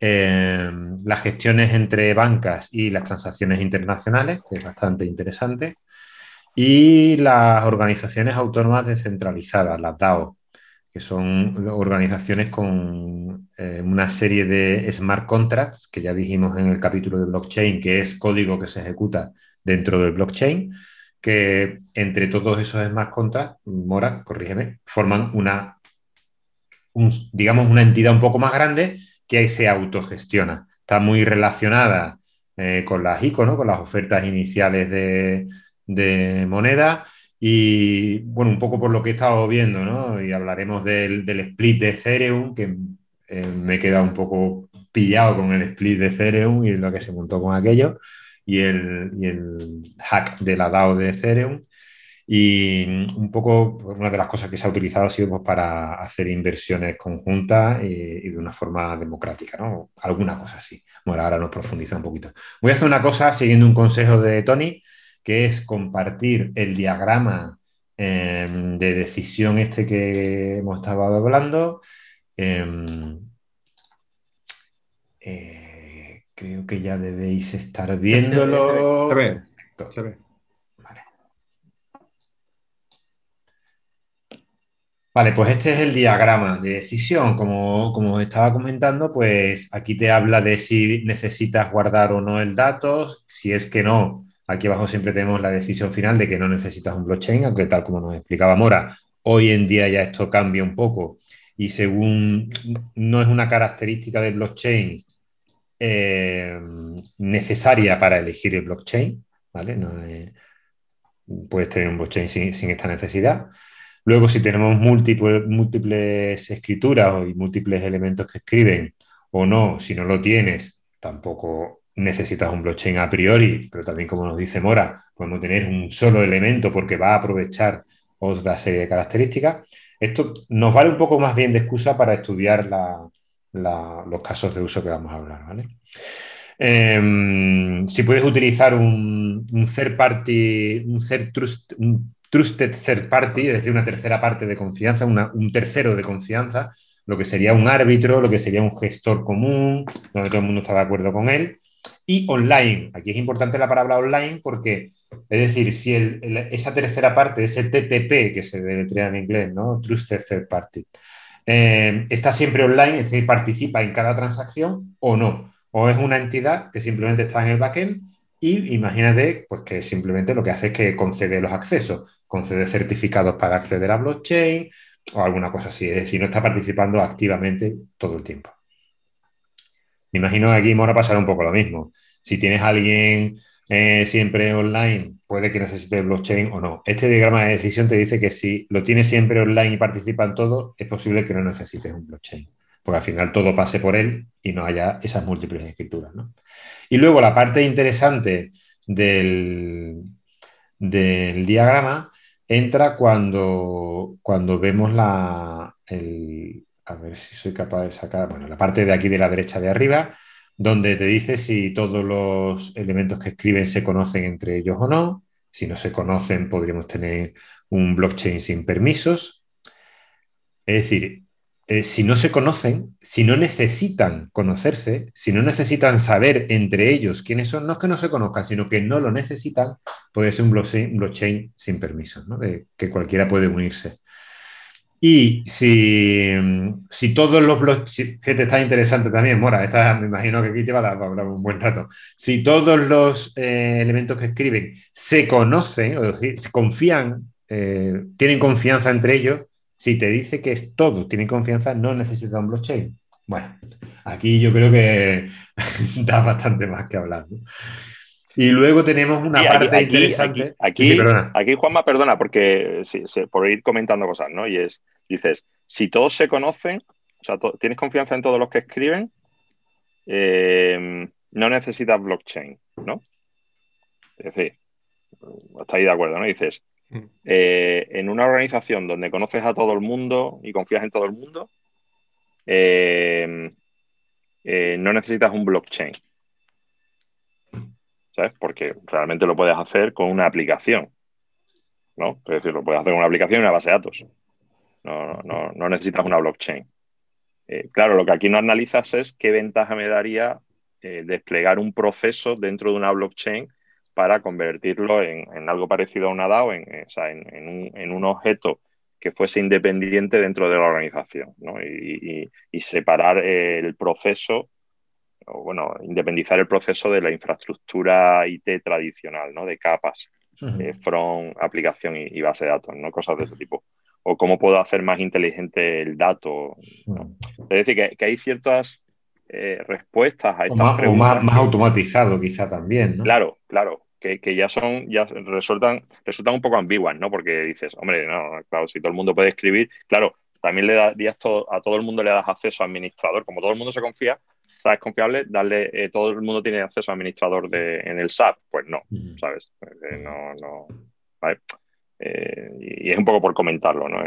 eh, las gestiones entre bancas y las transacciones internacionales, que es bastante interesante, y las organizaciones autónomas descentralizadas, las DAO, que son organizaciones con eh, una serie de smart contracts, que ya dijimos en el capítulo de blockchain, que es código que se ejecuta dentro del blockchain, que entre todos esos smart contracts, Mora, corrígeme, forman una, digamos, una entidad un poco más grande que ahí se autogestiona. Está muy relacionada eh, con las ICO, con las ofertas iniciales de, moneda. Y bueno, un poco por lo que he estado viendo, ¿no? Y hablaremos del, split de Ethereum, que eh, me queda un poco pillado con el split de Ethereum y lo que se montó con aquello y el, hack de la DAO de Ethereum. Y un poco, una de las cosas que se ha utilizado ha sido pues, para hacer inversiones conjuntas y, de una forma democrática, ¿no? Alguna cosa así. Bueno, ahora nos profundiza un poquito. Voy a hacer una cosa siguiendo un consejo de Tony, que es compartir el diagrama em, de decisión este que hemos estado hablando. Em, eh, Creo que ya debéis estar viéndolo. Se ve, se ve. Vale. Vale, pues este es el diagrama de decisión. Como, como estaba comentando, pues aquí te habla de si necesitas guardar o no el dato. Si es que no, aquí abajo siempre tenemos la decisión final de que no necesitas un blockchain, aunque tal como nos explicaba Mora, hoy en día ya esto cambia un poco y según no es una característica del blockchain eh, necesaria para elegir el blockchain, ¿vale? No puedes tener un blockchain sin, esta necesidad. Luego, si tenemos múltiples, múltiples escrituras y múltiples elementos que escriben o no, si no lo tienes, tampoco necesitas un blockchain a priori, pero también como nos dice Mora, podemos tener un solo elemento porque va a aprovechar otra serie de características. Esto nos vale un poco más bien de excusa para estudiar la, los casos de uso que vamos a hablar. ¿vale? Em, si puedes utilizar un, third party, un, trusted third party, es decir, una tercera parte de confianza, un tercero de confianza, lo que sería un árbitro, lo que sería un gestor común, donde todo el mundo está de acuerdo con él. Y online, aquí es importante la palabra online porque, es decir, si esa tercera parte, ese TTP que se deletrea en inglés, ¿no? Trusted Third Party, eh, está siempre online, es decir, participa en cada transacción o no. O es una entidad que simplemente está en el backend y imagínate pues, que simplemente lo que hace es que concede los accesos, concede certificados para acceder a blockchain, o alguna cosa así. Es decir, no está participando activamente todo el tiempo. Me imagino que aquí Mora pasará un poco lo mismo. Si tienes a alguien eh, siempre online, puede que necesite blockchain o no. Este diagrama de decisión te dice que si lo tienes siempre online y participa en todo, es posible que no necesites un blockchain, porque al final todo pase por él y no haya esas múltiples escrituras. Y luego la parte interesante del, del diagrama entra cuando, cuando vemos la, a ver si soy capaz de sacar, bueno, la parte de aquí de la derecha de arriba, donde te dice si todos los elementos que escriben se conocen entre ellos o no. Si no se conocen, podríamos tener un blockchain sin permisos. Es decir, eh, si no se conocen, si no necesitan conocerse, si no necesitan saber entre ellos quiénes son, no es que no se conozcan, sino que no lo necesitan, puede ser un blockchain, sin permisos, ¿no? que cualquiera puede unirse. Y si, si todos los blockchain, te está interesante también, Mora, esta, me imagino que aquí te va a dar, un buen rato. Si todos los eh, elementos que escriben se conocen, o se confían, eh, tienen confianza entre ellos, si te dice que es todo, tienen confianza, no necesita un blockchain. Bueno, aquí yo creo que da bastante más que hablar. Y luego tenemos una parte interesante. Aquí, aquí, Juanma, perdona, porque por ir comentando cosas, ¿no? Y es, dices, si todos se conocen, o sea, tienes confianza en todos los que escriben, eh, no necesitas blockchain, ¿no? Es decir, está ahí de acuerdo, ¿no? Dices, mm. eh, en una organización donde conoces a todo el mundo y confías en todo el mundo, eh, no necesitas un blockchain. Porque realmente lo puedes hacer con una aplicación, ¿no? Es decir, lo puedes hacer con una aplicación y una base de datos. No, necesitas una blockchain. Eh, claro, lo que aquí no analizas es qué ventaja me daría eh, desplegar un proceso dentro de una blockchain para convertirlo en, algo parecido a una DAO, en, en, un, objeto que fuese independiente dentro de la organización ¿no? y, separar el proceso o bueno, independizar el proceso de la infraestructura IT tradicional, ¿no? De capas, uh front, aplicación y, base de datos, ¿no? Cosas de ese tipo. O cómo puedo hacer más inteligente el dato. Es decir, que, hay ciertas eh, respuestas a estas más, preguntas. O más, automatizado quizá también, ¿no? Claro, claro. Que, ya son, ya resultan, resultan un poco ambiguas, ¿no? Porque dices, hombre, no, claro, si todo el mundo puede escribir, claro, también le darías todo, a todo el mundo le das acceso a administrador, como todo el mundo se confía, ¿sabes? Confiable, darle, eh, todo el mundo tiene acceso a administrador de, en el SAP. Pues no, ¿sabes? Eh, no, no. Eh, y es un poco por comentarlo, ¿no?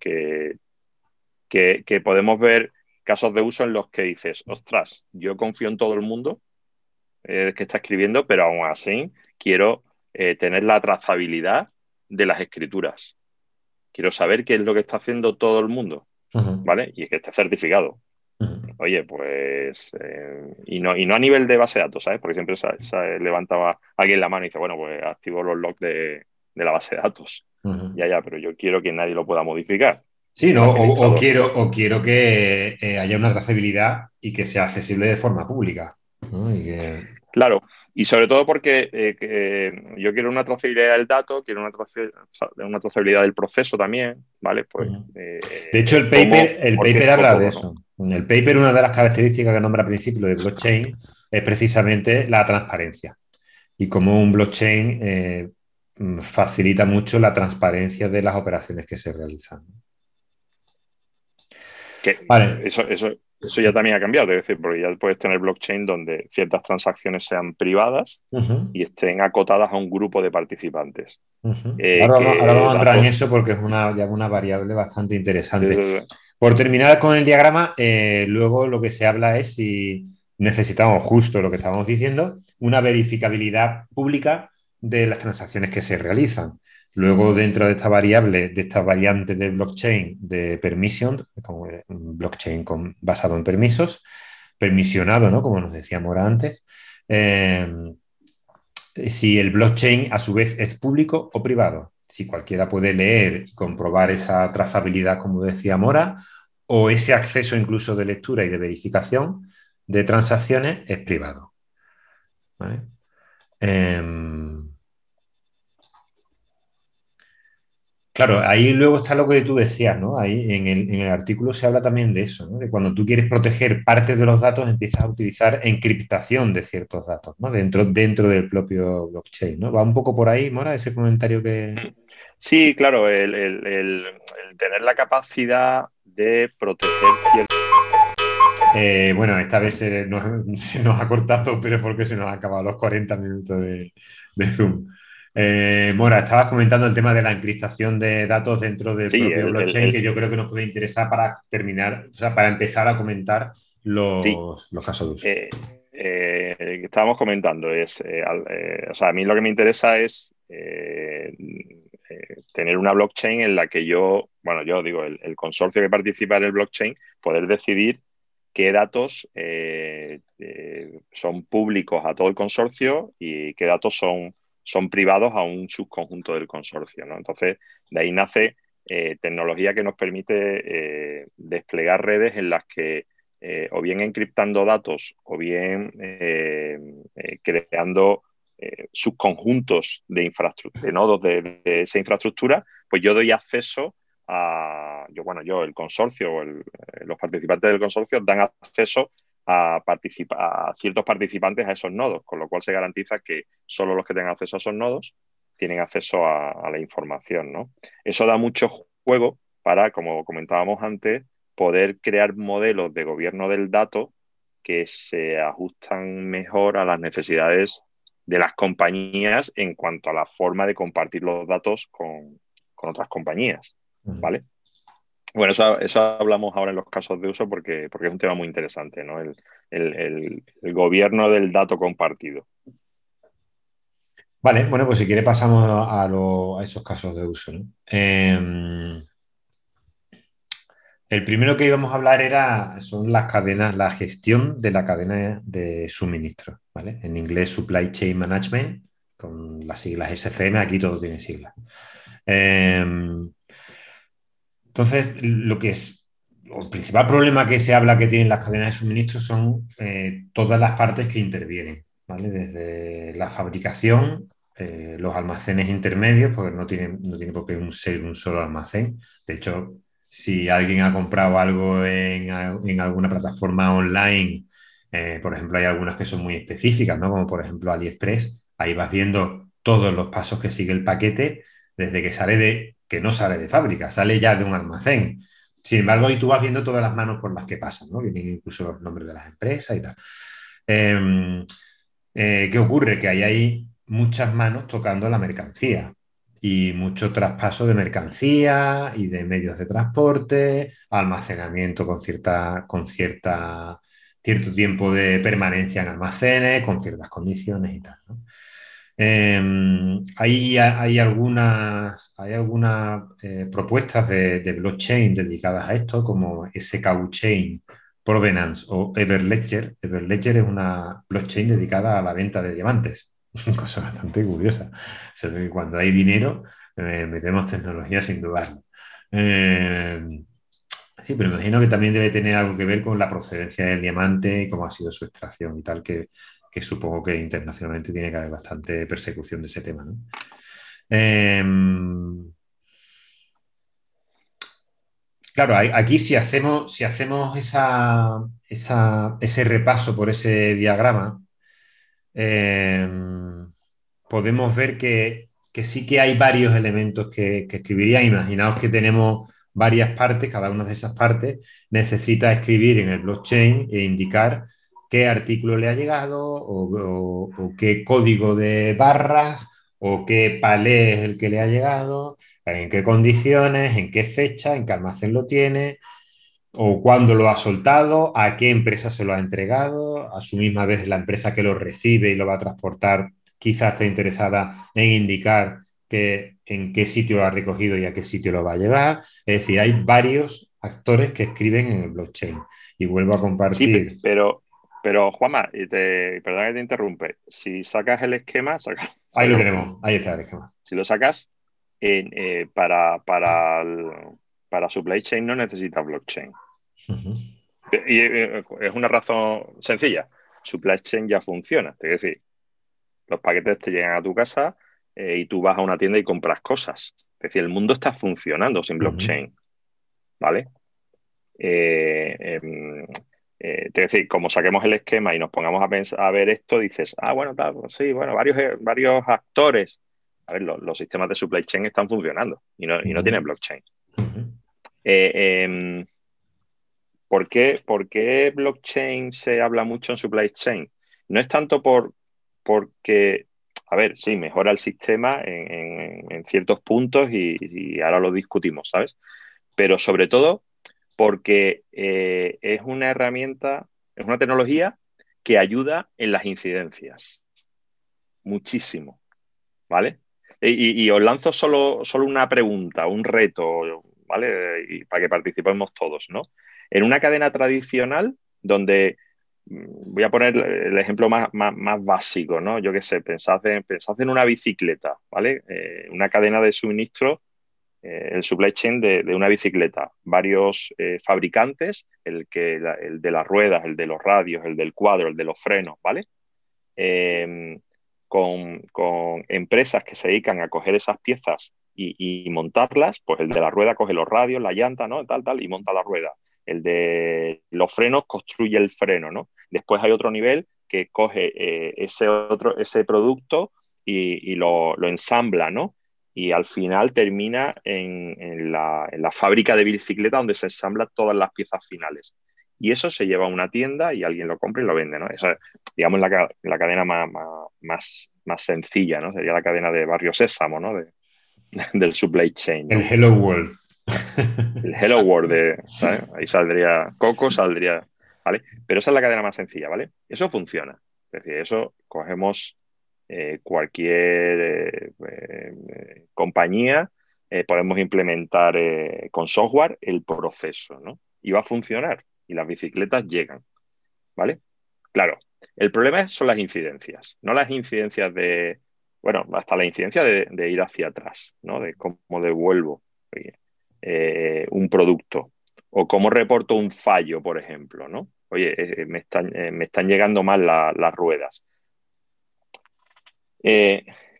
Que, que, podemos ver casos de uso en los que dices, ostras, yo confío en todo el mundo que está escribiendo, pero aún así quiero tener la trazabilidad de las escrituras. Quiero saber qué es lo que está haciendo todo el mundo, ¿vale? Y es que esté certificado. Oye, pues. Eh, y, no, y no a nivel de base de datos, ¿sabes? Porque siempre se, levantaba alguien la mano y dice, bueno, pues activo los logs de, la base de datos. Ya, ya, pero yo quiero que nadie lo pueda modificar. Sí, no, o, quiero, o quiero que eh, haya una trazabilidad y que sea accesible de forma pública. Claro, y sobre todo porque eh, yo quiero una trazabilidad del dato, quiero una, una trazabilidad del proceso también, ¿vale? Pues, de hecho, el paper, el paper habla de eso. En el paper, una de las características que nombra al principio de blockchain es precisamente la transparencia. Y como un blockchain eh, facilita mucho la transparencia de las operaciones que se realizan. eso, eso, ya también ha cambiado, es decir, porque ya puedes tener blockchain donde ciertas transacciones sean privadas y estén acotadas a un grupo de participantes. Eh, ahora, vamos, a entrar en eso porque es una, una variable bastante interesante. Por terminar con el diagrama, eh, luego lo que se habla es si necesitamos, justo lo que estábamos diciendo, una verificabilidad pública de las transacciones que se realizan. Luego, dentro de esta variable, de esta variante de blockchain de permission, como un blockchain basado en permisos, permisionado, ¿no? Como nos decíamos ahora antes, eh, si el blockchain a su vez es público o privado si cualquiera puede leer y comprobar esa trazabilidad, como decía Mora, o ese acceso incluso de lectura y de verificación de transacciones es privado. Em, Claro, ahí luego está lo que tú decías, ¿no? Ahí en el, artículo se habla también de eso, ¿no? De cuando tú quieres proteger parte de los datos, empiezas a utilizar encriptación de ciertos datos, ¿no? Dentro, dentro del propio blockchain, ¿no? Va un poco por ahí, Mora, ese comentario que... Sí, claro, el, tener la capacidad de proteger ciertos... Eh, bueno, esta vez se nos, ha cortado, pero porque se nos han acabado los 40 minutos de Zoom. Eh, Mora, estabas comentando el tema de la encriptación de datos dentro del propio blockchain, que yo creo que nos puede interesar para terminar, o sea, para empezar a comentar los, casos de uso. Eh, eh, estábamos comentando es, o sea, a mí lo que me interesa es tener una blockchain en la que yo, bueno, yo digo, el, el, consorcio que participa en el blockchain, poder decidir qué datos son públicos a todo el consorcio y qué datos son son privados a un subconjunto del consorcio. ¿no? Entonces, de ahí nace eh, tecnología que nos permite eh, desplegar redes en las que eh, o bien encriptando datos o bien creando subconjuntos de, de nodos de, esa infraestructura, pues yo doy acceso a, yo, bueno, yo, el consorcio o los participantes del consorcio dan acceso a, a ciertos participantes a esos nodos, con lo cual se garantiza que solo los que tengan acceso a esos nodos tienen acceso a, la información. ¿no? Eso da mucho juego para, como comentábamos antes, poder crear modelos de gobierno del dato que se ajustan mejor a las necesidades de las compañías en cuanto a la forma de compartir los datos con, con otras compañías. ¿Vale? Bueno, eso, hablamos ahora en los casos de uso porque, porque es un tema muy interesante, ¿no? El, gobierno del dato compartido. Vale, bueno, pues si quiere pasamos a, esos casos de uso. Em, el primero que íbamos a hablar era, son las cadenas, la gestión de la cadena de suministro, ¿vale? En inglés Supply Chain Management, con las siglas SCM, aquí todo tiene siglas. Em, entonces, lo que es el principal problema que se habla que tienen las cadenas de suministro son eh, todas las partes que intervienen, ¿vale? Desde la fabricación, eh, los almacenes intermedios, porque no tiene, no tiene por qué ser un solo almacén. De hecho, si alguien ha comprado algo en, alguna plataforma online, eh, por ejemplo, hay algunas que son muy específicas, ¿no? Como por ejemplo AliExpress, ahí vas viendo todos los pasos que sigue el paquete desde que sale de que no sale de fábrica, sale ya de un almacén. Sin embargo, ahí tú vas viendo todas las manos por las que pasan, ¿no? Vienen incluso los nombres de las empresas y tal. Em, eh, ¿Qué ocurre? Que ahí hay muchas manos tocando la mercancía y mucho traspaso de mercancía y de medios de transporte, almacenamiento con, cierta, con cierta, cierto tiempo de permanencia en almacenes, con ciertas condiciones y tal. Em, hay, algunas, eh, propuestas de, blockchain dedicadas a esto, como SKU Chain, Provenance o Everledger. Everledger es una blockchain dedicada a la venta de diamantes. Cosa bastante curiosa. cuando hay dinero, eh, metemos tecnología sin dudarlo. Em, sí, pero imagino que también debe tener algo que ver con la procedencia del diamante y cómo ha sido su extracción y tal, que que supongo que internacionalmente tiene que haber bastante persecución de ese tema. Em, claro, aquí si hacemos, si hacemos ese repaso por ese diagrama, em, podemos ver que, sí que hay varios elementos que, que escribiría. Imaginaos que tenemos varias partes, cada una de esas partes necesita escribir en el blockchain e indicar qué artículo le ha llegado o, qué código de barras o qué palé es el que le ha llegado, en qué condiciones, en qué fecha, en qué almacén lo tiene o cuándo lo ha soltado, a qué empresa se lo ha entregado, a su misma vez la empresa que lo recibe y lo va a transportar quizás esté interesada en indicar que, en qué sitio lo ha recogido y a qué sitio lo va a llevar. Es decir, hay varios actores que escriben en el blockchain. Y vuelvo a compartir. Sí, pero, pero, Juanma, y te, perdona que te interrumpe, si sacas el esquema, ahí lo tenemos, ahí está el esquema. Si lo sacas, eh, para, para, para supply chain no necesita blockchain. Y eh, es una razón sencilla. Supply chain ya funciona. Es decir, los paquetes te llegan a tu casa eh, y tú vas a una tienda y compras cosas. Es decir, el mundo está funcionando sin blockchain. ¿Vale? Eh, em, eh, es decir, como saquemos el esquema y nos pongamos a, pensar, a ver esto, dices, ah, bueno, tal, pues sí, bueno, varios, eh, varios actores. A ver, los, sistemas de supply chain están funcionando y no, y no tienen blockchain. Em, ¿por, qué, ¿Por qué blockchain se habla mucho en supply chain? No es tanto por porque a ver, sí, mejora el sistema en, ciertos puntos y, ahora lo discutimos, ¿sabes? Pero sobre todo porque eh, es una herramienta, es una tecnología que ayuda en las incidencias. Muchísimo, ¿vale? Y, os lanzo solo, solo una pregunta, un reto, ¿vale? Y para que participemos todos, ¿no? En una cadena tradicional donde voy a poner el ejemplo más, básico, ¿no? Yo qué sé, pensad en, en una bicicleta, ¿vale? Eh, una cadena de suministro, eh, el supply chain de, una bicicleta. Varios eh, fabricantes, el, que, el de las ruedas, el de los radios, el del cuadro, el de los frenos, ¿vale? Em, con, empresas que se dedican a coger esas piezas y, montarlas, pues el de la rueda coge los radios, la llanta, ¿no? Tal, tal, y monta la rueda el de los frenos construye el freno, ¿no? Después hay otro nivel que coge eh, ese otro, ese producto y, lo, ensambla, ¿no? Y al final termina en, la, fábrica de bicicleta donde se ensamblan todas las piezas finales. Y eso se lleva a una tienda y alguien lo compra y lo vende, ¿no? Esa es, digamos, la, la cadena más, más, más, sencilla, ¿no? Sería la cadena de Barrio Sésamo, ¿no? del supply chain. El Hello World el Hello World, ¿sabes? Ahí saldría Coco, saldría, ¿vale? Pero esa es la cadena más sencilla, ¿vale? Eso funciona. Es decir, eso cogemos eh, cualquier eh, eh, compañía, podemos implementar con software el proceso, ¿no? Y va a funcionar y las bicicletas llegan, ¿vale? Claro, el problema son las incidencias, no las incidencias de, bueno, hasta la incidencia de, ir hacia atrás, ¿no? De cómo devuelvo. Eh, un producto o cómo reporto un fallo, por ejemplo, ¿no? Oye, eh, eh, me, están, llegando mal las ruedas.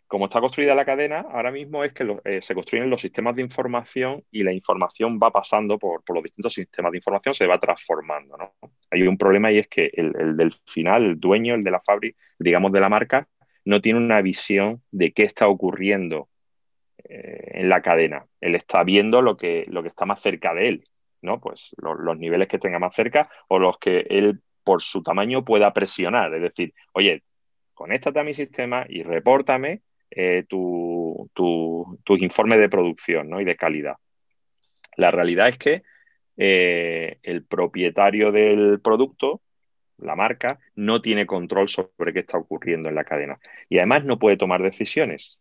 Como está construida la cadena, ahora mismo es que se construyen los sistemas de información y la información va pasando por, los distintos sistemas de información, se va transformando. ¿no? Hay un problema y es que el, del final, el dueño, el de la fábrica, digamos de la marca, no tiene una visión de qué está ocurriendo eh, en la cadena. Él está viendo lo que, lo que está más cerca de él, ¿no? Pues los niveles que tenga más cerca o los que él por su tamaño pueda presionar. Es decir, oye, conéctate a mi sistema y repórtame eh, tus informes de producción ¿no? y de calidad. La realidad es que eh, el propietario del producto, la marca, no tiene control sobre qué está ocurriendo en la cadena. Y además no puede tomar decisiones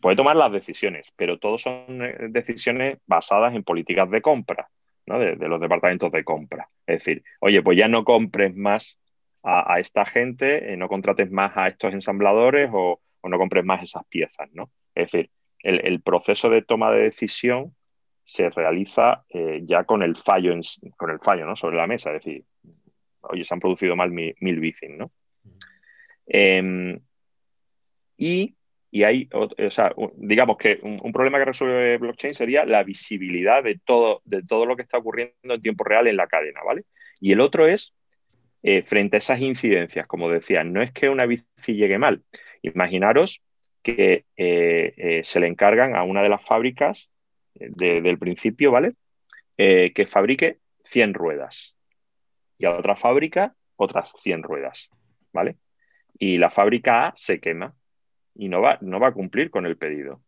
puede tomar las decisiones, pero todos son eh, decisiones basadas en políticas de compra, ¿no? de, los departamentos de compra. Es decir, oye, pues ya no compres más a, esta gente, eh, no contrates más a estos ensambladores o, no compres más esas piezas, ¿no? Es decir, el, proceso de toma de decisión se realiza eh, ya con el fallo con el fallo ¿no? sobre la mesa, es decir, oye, se han producido mal mil, mil ¿no? Em, y y hay, o, sea, digamos que un, problema que resuelve blockchain sería la visibilidad de todo, de todo lo que está ocurriendo en tiempo real en la cadena, ¿vale? Y el otro es, eh, frente a esas incidencias, como decía, no es que una bici llegue mal. Imaginaros que eh, eh, se le encargan a una de las fábricas del principio, ¿vale? que fabrique 100 ruedas y a otra fábrica otras 100 ruedas, ¿vale? Y la fábrica A se quema y no va, no va a cumplir con el pedido.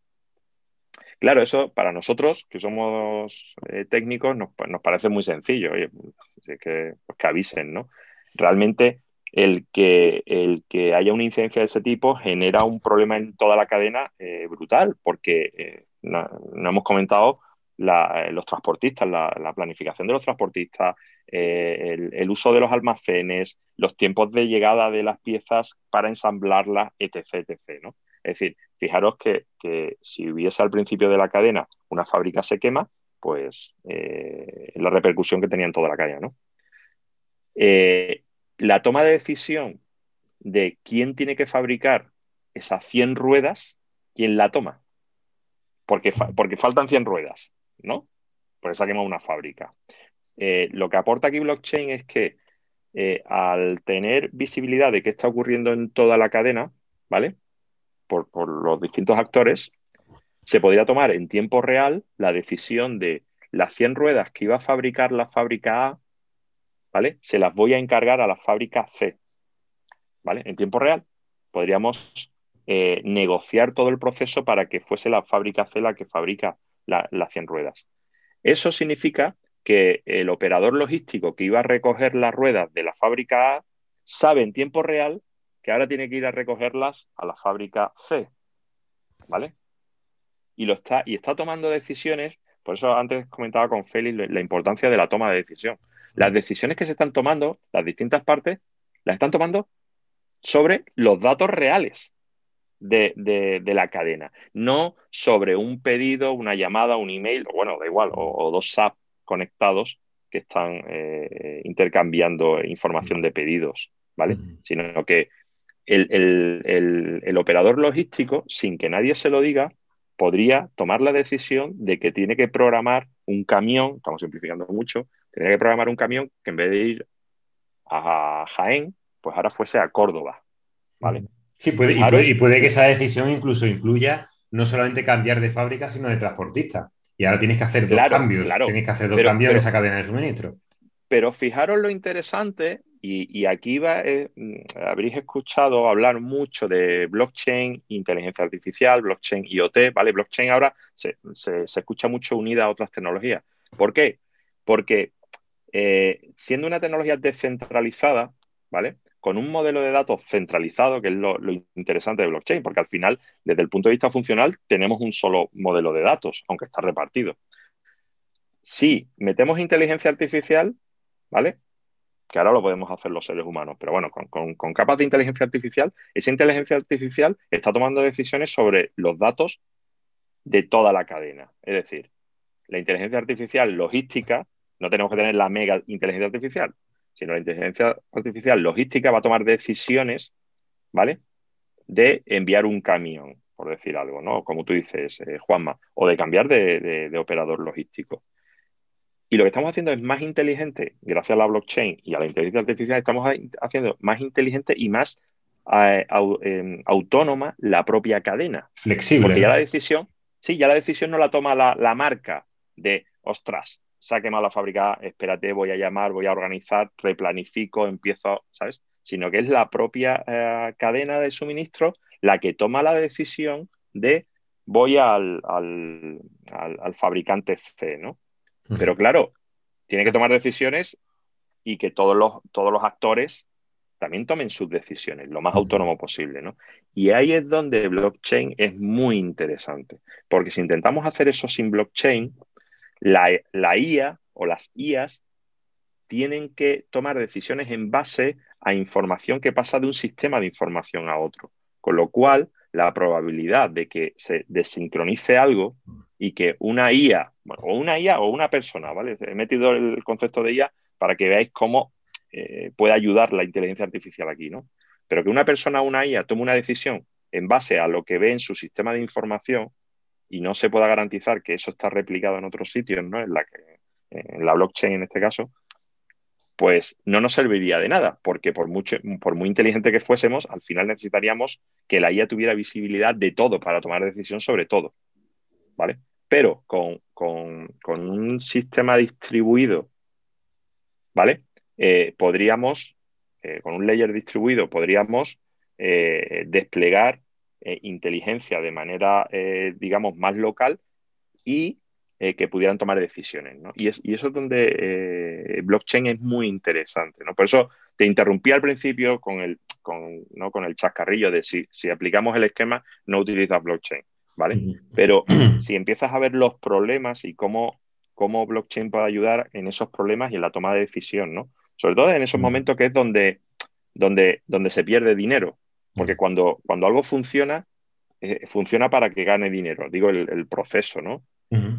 Claro, eso para nosotros, que somos técnicos, nos, parece muy sencillo. Oye, pues, que, pues que avisen, ¿no? Realmente el que, el que haya una incidencia de ese tipo genera un problema en toda la cadena eh, brutal, porque eh, no, hemos comentado los transportistas, la, planificación de los transportistas, el, uso de los almacenes, los tiempos de llegada de las piezas para ensamblarlas, etc. etc ¿no? Es decir, fijaros que, si hubiese al principio de la cadena una fábrica se quema, pues eh, la repercusión que tenía en toda la cadena. ¿no? Eh, la toma de decisión de quién tiene que fabricar esas 100 ruedas, ¿quién la toma? porque, porque faltan 100 ruedas, ¿no? Porque quemado una fábrica. Eh, lo que aporta aquí blockchain es que eh, al tener visibilidad de qué está ocurriendo en toda la cadena, ¿vale? Por, los distintos actores, se podría tomar en tiempo real la decisión de las 100 ruedas que iba a fabricar la fábrica A, ¿vale? Se las voy a encargar a la fábrica C, ¿vale? En tiempo real. Podríamos eh, negociar todo el proceso para que fuese la fábrica C la que fabrica las 100 ruedas. Eso significa que el operador logístico que iba a recoger las ruedas de la fábrica A sabe en tiempo real que ahora tiene que ir a recogerlas a la fábrica C. ¿Vale? Y, lo está, y está tomando decisiones, por eso antes comentaba con Félix la importancia de la toma de decisión. Las decisiones que se están tomando, las distintas partes, las están tomando sobre los datos reales de, la cadena, no sobre un pedido, una llamada, un email, o bueno, da igual, o, dos SAP conectados que están eh, intercambiando información de pedidos, ¿vale? Sino que el, operador logístico, sin que nadie se lo diga, podría tomar la decisión de que tiene que programar un camión, estamos simplificando mucho, tenía que programar un camión que en vez de ir a Jaén, pues ahora fuese a Córdoba, ¿vale? Sí, puede, y, puede, que esa decisión incluso incluya no solamente cambiar de fábrica, sino de transportista. Y ahora tienes que hacer dos cambios. Tienes que hacer dos cambios en esa cadena de suministro. Pero fijaros lo interesante, y, aquí va, eh, habréis escuchado hablar mucho de blockchain, inteligencia artificial, blockchain IoT, ¿vale? Blockchain ahora se, escucha mucho unida a otras tecnologías. ¿Por qué? Porque eh, siendo una tecnología descentralizada, ¿vale? con un modelo de datos centralizado, que es lo, interesante de blockchain, porque al final, desde el punto de vista funcional, tenemos un solo modelo de datos, aunque está repartido. Si metemos inteligencia artificial, ¿vale? Que ahora lo podemos hacer los seres humanos, pero bueno, con, capas de inteligencia artificial, esa inteligencia artificial está tomando decisiones sobre los datos de toda la cadena. Es decir, la inteligencia artificial logística, no tenemos que tener la mega inteligencia artificial, sino la inteligencia artificial logística va a tomar decisiones, ¿vale? De enviar un camión, por decir algo, ¿no? Como tú dices, eh, Juanma, o de cambiar de, operador logístico. Y lo que estamos haciendo es más inteligente, gracias a la blockchain y a la inteligencia artificial, estamos haciendo más inteligente y más eh, em, autónoma la propia cadena. Flexible. Porque ya la decisión, sí, ya la decisión no la toma la, la marca de, ostras, se ha quemado la fábrica, espérate, voy a llamar, voy a organizar, replanifico, empiezo, ¿sabes? Sino que es la propia eh, cadena de suministro la que toma la decisión de voy al, fabricante C, ¿no? Pero claro, tiene que tomar decisiones y que todos los, todos los actores también tomen sus decisiones lo más autónomo posible, ¿no? Y ahí es donde blockchain es muy interesante, porque si intentamos hacer eso sin blockchain, la, IA o las IAs tienen que tomar decisiones en base a información que pasa de un sistema de información a otro. Con lo cual, la probabilidad de que se desincronice algo y que una IA, o una IA o una persona, ¿vale? He metido el concepto de IA para que veáis cómo eh, puede ayudar la inteligencia artificial aquí, ¿no? Pero que una persona o una IA tome una decisión en base a lo que ve en su sistema de información y no se pueda garantizar que eso está replicado en otros sitios, ¿no? En la, blockchain en este caso, pues no nos serviría de nada, porque por, mucho, por muy inteligente que fuésemos, al final necesitaríamos que la IA tuviera visibilidad de todo para tomar decisión sobre todo. ¿Vale? Pero con, un sistema distribuido, ¿vale? Eh, podríamos, eh, con un layer distribuido, podríamos eh, desplegar eh, inteligencia de manera, eh, digamos, más local y eh, que pudieran tomar decisiones. ¿no? Y, eso es donde blockchain es muy interesante. ¿no? Por eso te interrumpí al principio con el, con, ¿no? con el chascarrillo de si, si aplicamos el esquema, no utilizas blockchain. ¿vale? Pero si empiezas a ver los problemas y cómo, cómo blockchain puede ayudar en esos problemas y en la toma de decisión, ¿no? Sobre todo en esos momentos que es donde, donde, donde se pierde dinero. Porque cuando, cuando algo funciona, eh, funciona para que gane dinero, digo el, proceso, ¿no?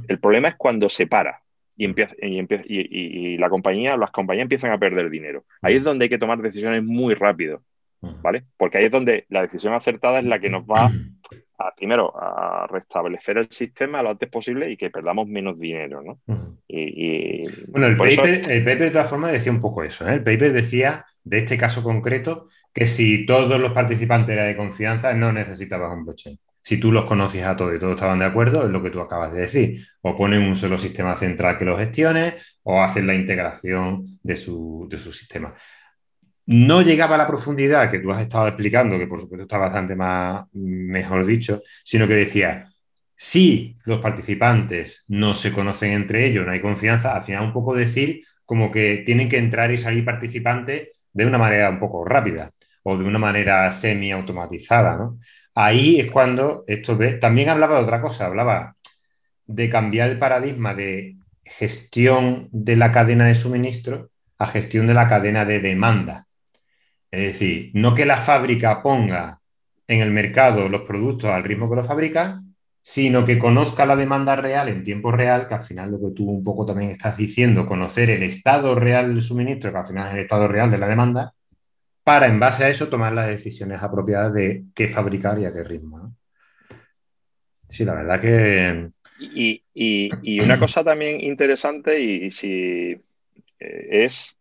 El problema es cuando se para y, empieza, y, y, la compañía, las compañías empiezan a perder dinero. Ahí es donde hay que tomar decisiones muy rápido, ¿vale? Porque ahí es donde la decisión acertada es la que nos va primero, a restablecer el sistema lo antes posible y que perdamos menos dinero, ¿no? y, bueno, el paper, el paper, de todas formas decía un poco eso, ¿eh? El paper decía, de este caso concreto, que si todos los participantes eran de confianza, no necesitabas un blockchain. Si tú los conocías a todos y todos estaban de acuerdo, es lo que tú acabas de decir. O ponen un solo sistema central que lo gestione o hacen la integración de su, de su sistema no llegaba a la profundidad que tú has estado explicando, que por supuesto está bastante más, mejor dicho, sino que decía, si los participantes no se conocen entre ellos, no hay confianza, al final un poco decir como que tienen que entrar y salir participantes de una manera un poco rápida o de una manera semi-automatizada, ¿no? Ahí es cuando esto ve... También hablaba de otra cosa, hablaba de cambiar el paradigma de gestión de la cadena de suministro a gestión de la cadena de demanda. Es decir, no que la fábrica ponga en el mercado los productos al ritmo que los fabrica, sino que conozca la demanda real en tiempo real, que al final lo que tú un poco también estás diciendo, conocer el estado real del suministro, que al final es el estado real de la demanda, para en base a eso tomar las decisiones apropiadas de qué fabricar y a qué ritmo. Sí, la verdad que... Y, una cosa también interesante y, si eh, es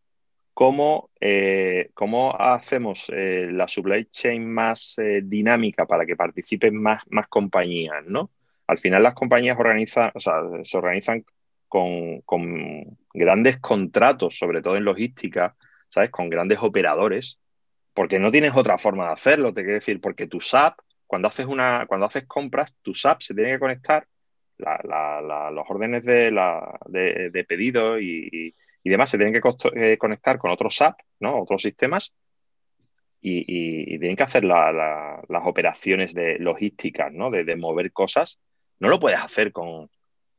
eh, cómo, hacemos eh, la supply chain más eh, dinámica para que participen más, más compañías, ¿no? Al final las compañías organizan, se organizan con, grandes contratos, sobre todo en logística, ¿sabes? Con grandes operadores, porque no tienes otra forma de hacerlo, te quiero decir, porque tu SAP, cuando haces, una, cuando haces compras, tu SAP se tiene que conectar, los órdenes de, de pedido y y demás se tienen que eh, conectar con otros SAP, ¿no? otros sistemas, y, tienen que hacer las operaciones de logística, ¿no? De, mover cosas. No lo puedes hacer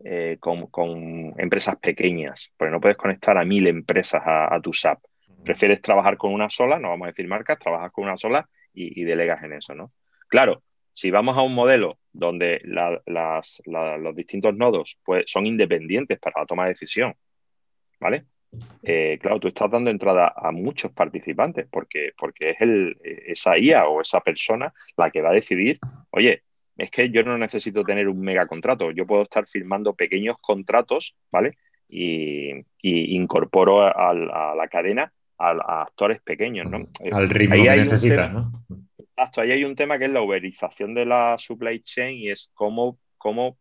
eh, con, con, empresas pequeñas, porque no puedes conectar a mil empresas a, tu SAP. Prefieres trabajar con una sola, no vamos a decir marcas, trabajas con una sola y, delegas en eso, ¿no? Claro, si vamos a un modelo donde los distintos nodos pues, son independientes para la toma de decisión, ¿vale? Eh, claro, tú estás dando entrada a muchos participantes porque, porque es el, esa IA o esa persona la que va a decidir, oye, es que yo no necesito tener un mega contrato, yo puedo estar firmando pequeños contratos, ¿vale? Y, incorporo a, la cadena a, actores pequeños, ¿no? Al ritmo que necesitas, ¿no? Exacto, ahí hay un tema que es la uberización de la supply chain y es cómo, cómo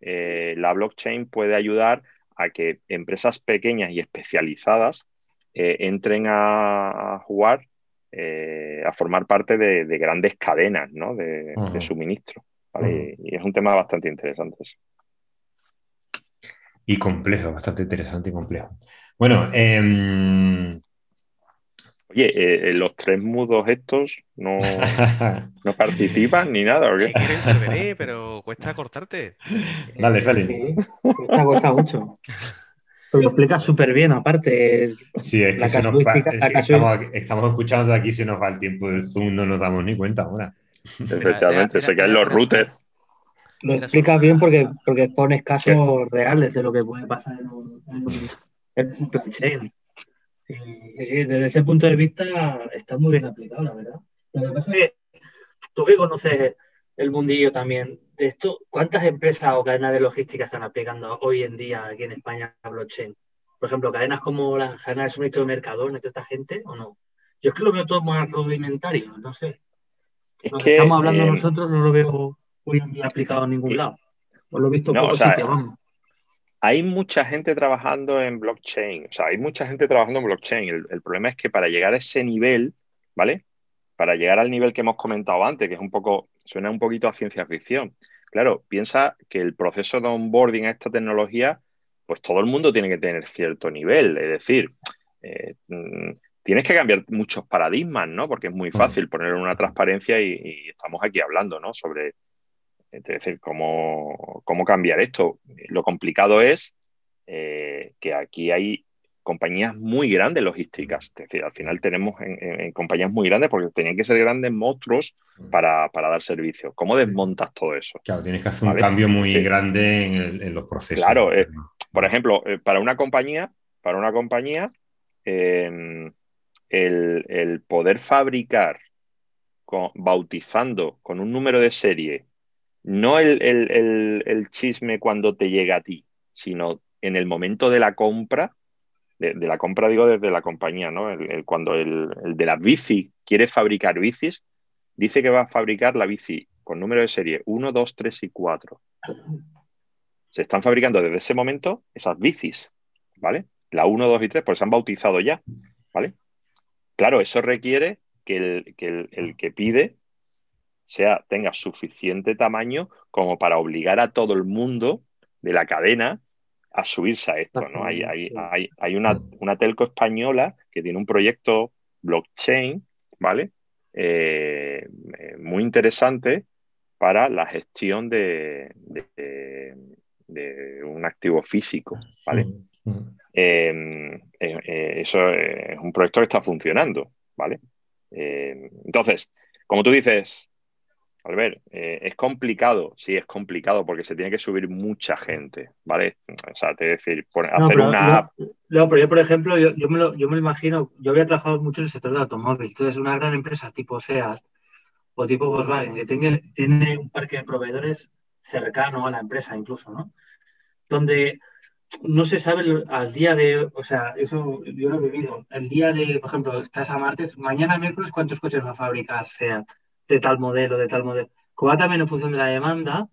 eh, la blockchain puede ayudar a que empresas pequeñas y especializadas eh, entren a, jugar, eh, a formar parte de, grandes cadenas de, suministro. y, es un tema bastante interesante. Y complejo, bastante interesante y complejo. Bueno, em, Oye, eh, los tres mudos estos no, no participan ni nada, ¿o qué? intervenir, pero cuesta cortarte. Dale, Feli. cuesta, cuesta mucho. lo explicas súper bien, aparte. Sí, es que se nos estamos, estamos, escuchando aquí, se nos va el tiempo del Zoom, no nos damos ni cuenta ahora. Efectivamente, se caen los routers. Lo explicas bien porque, porque pones casos reales de lo que puede pasar en un, en un blockchain. Sí, desde ese punto de vista está muy bien aplicado, la verdad. Lo que pasa es que tú que conoces el mundillo también de esto, ¿cuántas empresas o cadenas de logística están aplicando hoy en día aquí en España a blockchain? Por ejemplo, cadenas como la cadena de suministro de Mercadona, toda esta gente, ¿o no? Yo es que lo veo todo más rudimentario, no sé. Lo que estamos hablando eh, nosotros no lo veo hoy en día aplicado en ningún lado. O lo he visto poco vamos hay mucha gente trabajando en blockchain, o sea, hay mucha gente trabajando en blockchain. El, problema es que para llegar a ese nivel, ¿vale? Para llegar al nivel que hemos comentado antes, que es un poco, suena un poquito a ciencia ficción. Claro, piensa que el proceso de onboarding a esta tecnología, pues todo el mundo tiene que tener cierto nivel. Es decir, eh, mm, tienes que cambiar muchos paradigmas, ¿no? Porque es muy fácil poner una transparencia y, y estamos aquí hablando, ¿no? Sobre es decir, ¿cómo, cambiar esto? Lo complicado es eh, que aquí hay compañías muy grandes logísticas. Es decir, al final tenemos en, compañías muy grandes porque tenían que ser grandes monstruos mm. para, dar servicio. ¿Cómo desmontas todo eso? Claro, tienes que hacer un cambio muy grande en, los procesos. Claro, eh, por ejemplo, eh, para una compañía, para una compañía, el, poder fabricar bautizando con un número de serie no el, chisme cuando te llega a ti, sino en el momento de la compra, de, la compra digo desde la compañía, ¿no? cuando el, de las bici quiere fabricar bicis, dice que va a fabricar la bici con número de serie 1, 2, 3 y 4. Se están fabricando desde ese momento esas bicis, ¿vale? La 1, 2 y 3, pues se han bautizado ya, ¿vale? Claro, eso requiere que, el que pide sea, tenga suficiente tamaño como para obligar a todo el mundo de la cadena a subirse a esto. ¿no? Hay, hay, una, telco española que tiene un proyecto blockchain, ¿vale? Eh, eh, muy interesante para la gestión de, de, un activo físico, ¿vale? Em, eh, eso es un proyecto que está funcionando, ¿vale? entonces, como tú dices, Albert, eh, es complicado, sí, es complicado porque se tiene que subir mucha gente, ¿vale? O sea, te decir, hacer una app. No, pero yo, por ejemplo, yo, me lo, yo me imagino, yo había trabajado mucho en el sector del automóvil, entonces una gran empresa tipo SEAT o tipo Volkswagen, que tiene, tiene un parque de proveedores cercano a la empresa incluso, ¿no? Donde no se sabe al día de, o sea, eso yo lo he vivido, el día de, por ejemplo, estás a martes, mañana miércoles, ¿cuántos coches va a fabricar SEAT? De tal modelo, de tal modelo. Como va también en función de la demanda,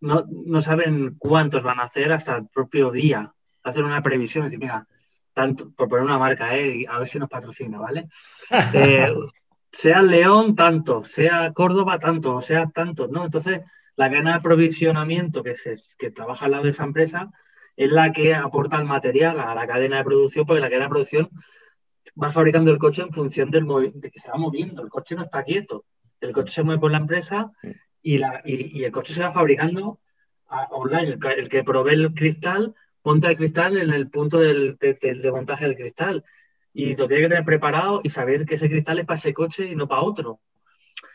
no, no saben cuántos van a hacer hasta el propio día. Hacer una previsión, decir, mira, tanto, por poner una marca, ¿eh? a ver si nos patrocina, ¿vale? Eh, sea León, tanto, sea Córdoba, tanto, sea tanto, ¿no? Entonces, la cadena de aprovisionamiento que, se, que trabaja al lado de esa empresa es la que aporta el material a la cadena de producción, porque la cadena de producción va fabricando el coche en función del de que se va moviendo, el coche no está quieto el coche se mueve por la empresa y, la, y, el coche se va fabricando online. El, que provee el cristal monta el cristal en el punto del, de, montaje del cristal. Y lo tiene que tener preparado y saber que ese cristal es para ese coche y no para otro.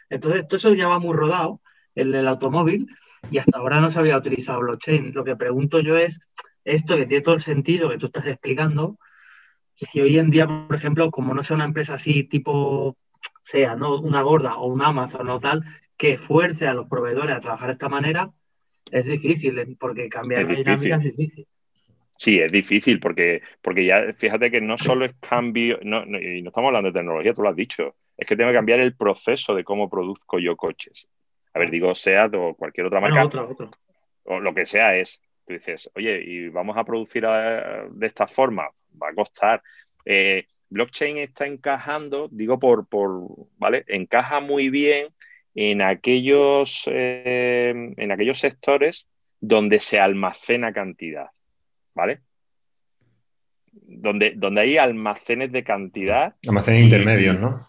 Entonces, todo eso ya va muy rodado el automóvil y hasta ahora no se había utilizado blockchain. Lo que pregunto yo es, esto que tiene todo el sentido que tú estás explicando, si hoy en día, por ejemplo, como no sea una empresa así tipo sea ¿no? una gorda o un Amazon o tal, que fuerce a los proveedores a trabajar de esta manera, es difícil, ¿eh? porque cambiar la dinámica es difícil. Sí, es difícil porque, porque ya fíjate que no solo es cambio, no, y no estamos hablando de tecnología, tú lo has dicho, es que tengo que cambiar el proceso de cómo produzco yo coches. A ver, digo SEAT o cualquier otra marca, o lo que sea es, tú dices, oye, y vamos a producir eh, de esta forma, va a costar. Eh, blockchain está encajando, digo por, por ¿vale? Encaja muy bien en aquellos, eh, en aquellos sectores donde se almacena cantidad, ¿vale? Donde, donde hay almacenes de cantidad. Almacenes intermedios, ¿no?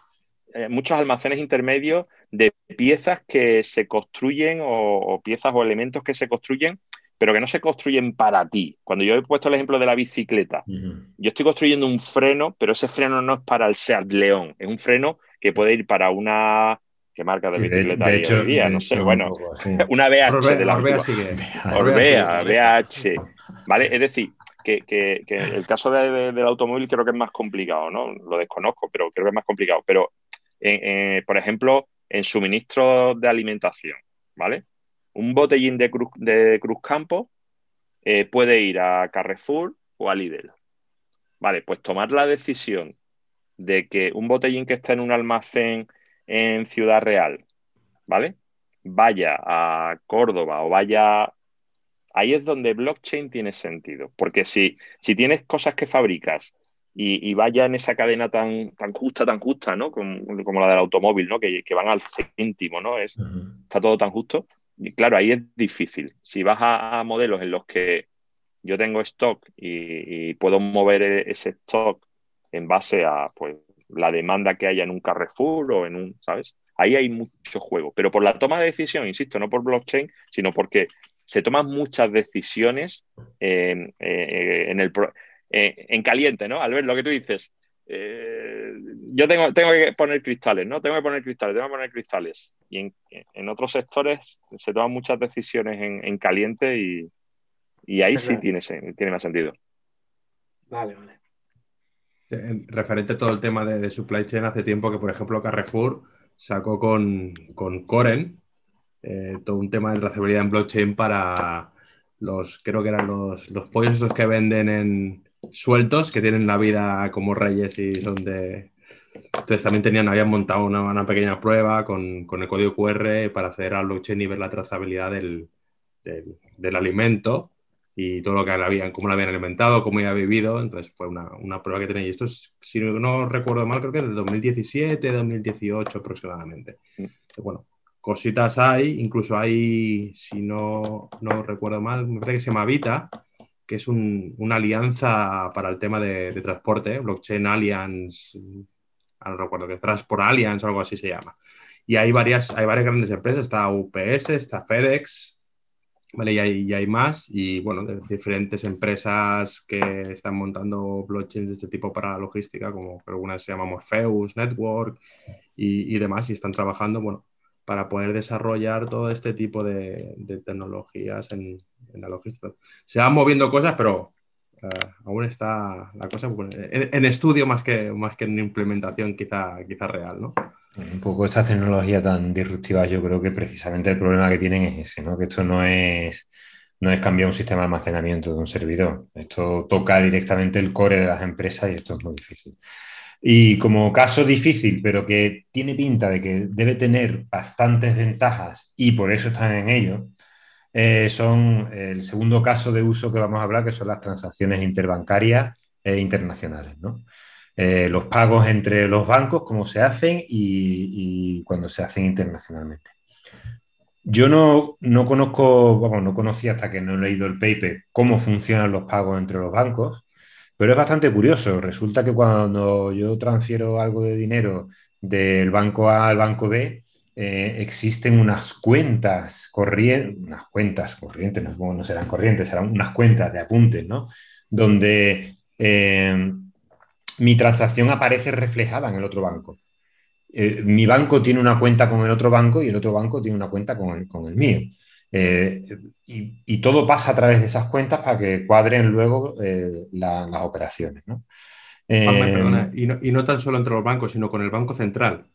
Eh, muchos almacenes intermedios de piezas que se construyen o, piezas o elementos que se construyen pero que no se construyen para ti. Cuando yo he puesto el ejemplo de la bicicleta, yo estoy construyendo un freno, pero ese freno no es para el Seat León, es un freno que puede ir para una ¿Qué marca de bicicleta de, hecho, día? No sé, bueno, una BH de la Orbea sigue. Orbea, BH. ¿Vale? Es decir, que, que, que el caso del automóvil creo que es más complicado, ¿no? Lo desconozco, pero creo que es más complicado. Pero, por ejemplo, en suministro de alimentación, ¿vale? Un botellín de Cruz, de Cruz Campo eh, puede ir a Carrefour o a Lidl. Vale, pues tomar la decisión de que un botellín que está en un almacén en Ciudad Real, ¿vale? Vaya a Córdoba o vaya... Ahí es donde blockchain tiene sentido, porque si, si tienes cosas que fabricas y, vaya en esa cadena tan, tan justa, tan justa, ¿no? Como, la del automóvil, ¿no? Que, van al céntimo, ¿no? Es, Está todo tan justo. Y claro, ahí es difícil. Si vas a, modelos en los que yo tengo stock y, puedo mover e, ese stock en base a pues, la demanda que haya en un Carrefour o en un, ¿sabes? Ahí hay mucho juego. Pero por la toma de decisión, insisto, no por blockchain, sino porque se toman muchas decisiones en, eh, en el, eh, en caliente, ¿no? Al ver lo que tú dices, eh, yo tengo, tengo que poner cristales, ¿no? Tengo que poner cristales, tengo que poner cristales. Y en, otros sectores se toman muchas decisiones en, caliente y, ahí sí tiene, tiene más sentido. Vale, vale. Referente a todo el tema de, supply chain, hace tiempo que, por ejemplo, Carrefour sacó con, con Coren eh, todo un tema de trazabilidad en blockchain para los, creo que eran los, los pollos esos que venden en sueltos, que tienen la vida como reyes y son de... Entonces también tenían, habían montado una, pequeña prueba con, el código QR para acceder al blockchain y ver la trazabilidad del, del alimento y todo lo que habían, cómo lo habían alimentado, cómo había vivido. Entonces fue una, una prueba que tenía. Y esto es, si no recuerdo mal, creo que es de 2017, 2018 aproximadamente. Mm. bueno, cositas hay, incluso hay, si no, no recuerdo mal, me parece que se llama Vita, que es un, una alianza para el tema de, transporte, Blockchain Alliance, no recuerdo que Transport Alliance o algo así se llama. Y hay varias, hay varias grandes empresas, está UPS, está FedEx, ¿vale? Y hay, más, y bueno, de diferentes empresas que están montando blockchains de este tipo para la logística, como algunas se llaman Morpheus, Network y, y, demás, y están trabajando, bueno, para poder desarrollar todo este tipo de, de tecnologías en, en, la logística. Se van moviendo cosas, pero uh, aún está la cosa en, en, estudio más que, más que en implementación quizá, quizá real, ¿no? Un poco esta tecnología tan disruptiva, yo creo que precisamente el problema que tienen es ese, ¿no? Que esto no es, no es cambiar un sistema de almacenamiento de un servidor. Esto toca directamente el core de las empresas y esto es muy difícil. Y como caso difícil, pero que tiene pinta de que debe tener bastantes ventajas y por eso están en ello, eh, son el segundo caso de uso que vamos a hablar, que son las transacciones interbancarias e internacionales. Eh, los pagos entre los bancos, cómo se hacen y, cuando se hacen internacionalmente. Yo no, no conozco, bueno, no conocía hasta que no he leído el paper cómo funcionan los pagos entre los bancos, pero es bastante curioso. Resulta que cuando yo transfiero algo de dinero del banco A al banco B, eh, existen unas cuentas corrientes, unas cuentas corrientes, no, no, serán corrientes, serán unas cuentas de apuntes, ¿no? Donde eh, mi transacción aparece reflejada en el otro banco. Eh, mi banco tiene una cuenta con el otro banco y el otro banco tiene una cuenta con el, mío. Eh, y, todo pasa a través de esas cuentas para que cuadren luego eh, las operaciones. ¿no? y ¿no? tan solo entre los bancos, sino con el Banco Central.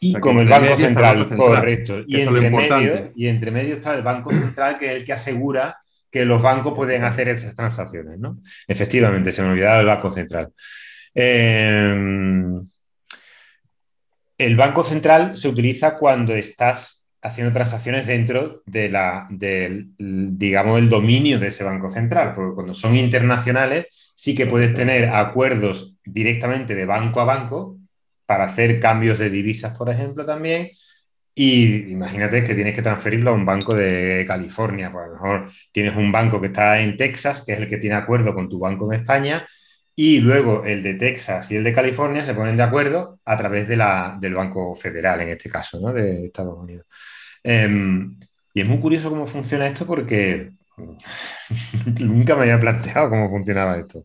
Y con el banco central, correcto. Y entre, medio, y entre medio está el Banco Central, que es el que asegura que los bancos pueden hacer esas transacciones. ¿no? Efectivamente, se me olvidaba el Banco Central. Em, el Banco Central se utiliza cuando estás haciendo transacciones dentro de la, del, digamos, el dominio de ese Banco Central, porque cuando son internacionales sí que puedes tener acuerdos directamente de banco a banco para hacer cambios de divisas, por ejemplo, también. Y imagínate que tienes que transferirlo a un banco de California, pues lo mejor tienes un banco que está en Texas, que es el que tiene acuerdo con tu banco en España, y luego el de Texas y el de California se ponen de acuerdo a través del Banco Federal, en este caso, ¿no? de Estados Unidos. Em, y es muy curioso cómo funciona esto porque nunca me había planteado cómo funcionaba esto.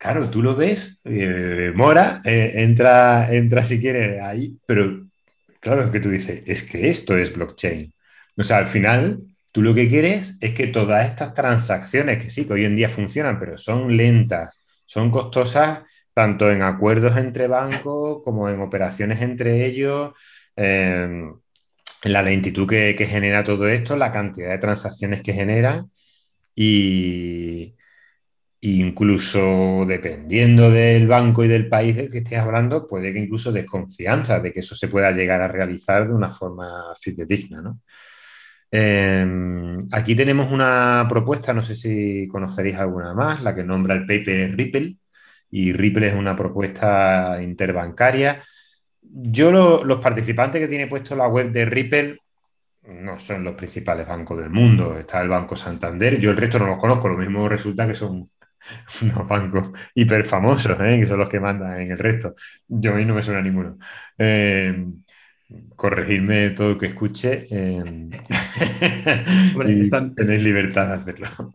Claro, tú lo ves, eh, mora, eh, entra, entra si quieres ahí, pero claro, es que tú dices, es que esto es blockchain. O sea, al final Tú lo que quieres es que todas estas transacciones, que sí, que hoy en día funcionan, pero son lentas, son costosas tanto en acuerdos entre bancos como en operaciones entre ellos, em, la lentitud que, genera todo esto, la cantidad de transacciones que generan y incluso dependiendo del banco y del país del que estés hablando, puede que incluso desconfianza de que eso se pueda llegar a realizar de una forma fidedigna, ¿no? Em, aquí tenemos una propuesta, no sé si conoceréis alguna más, la que nombra el paper Ripple, y Ripple es una propuesta interbancaria. Yo los participantes que tiene puesto la web de Ripple no son los principales bancos del mundo, está el Banco Santander, yo el resto no los conozco, lo mismo resulta que son unos bancos hiper famosos, ¿eh? que son los que mandan en el resto. Yo a mí no me suena ninguno. Em, corregirme todo lo que escuche. Tenéis libertad de hacerlo.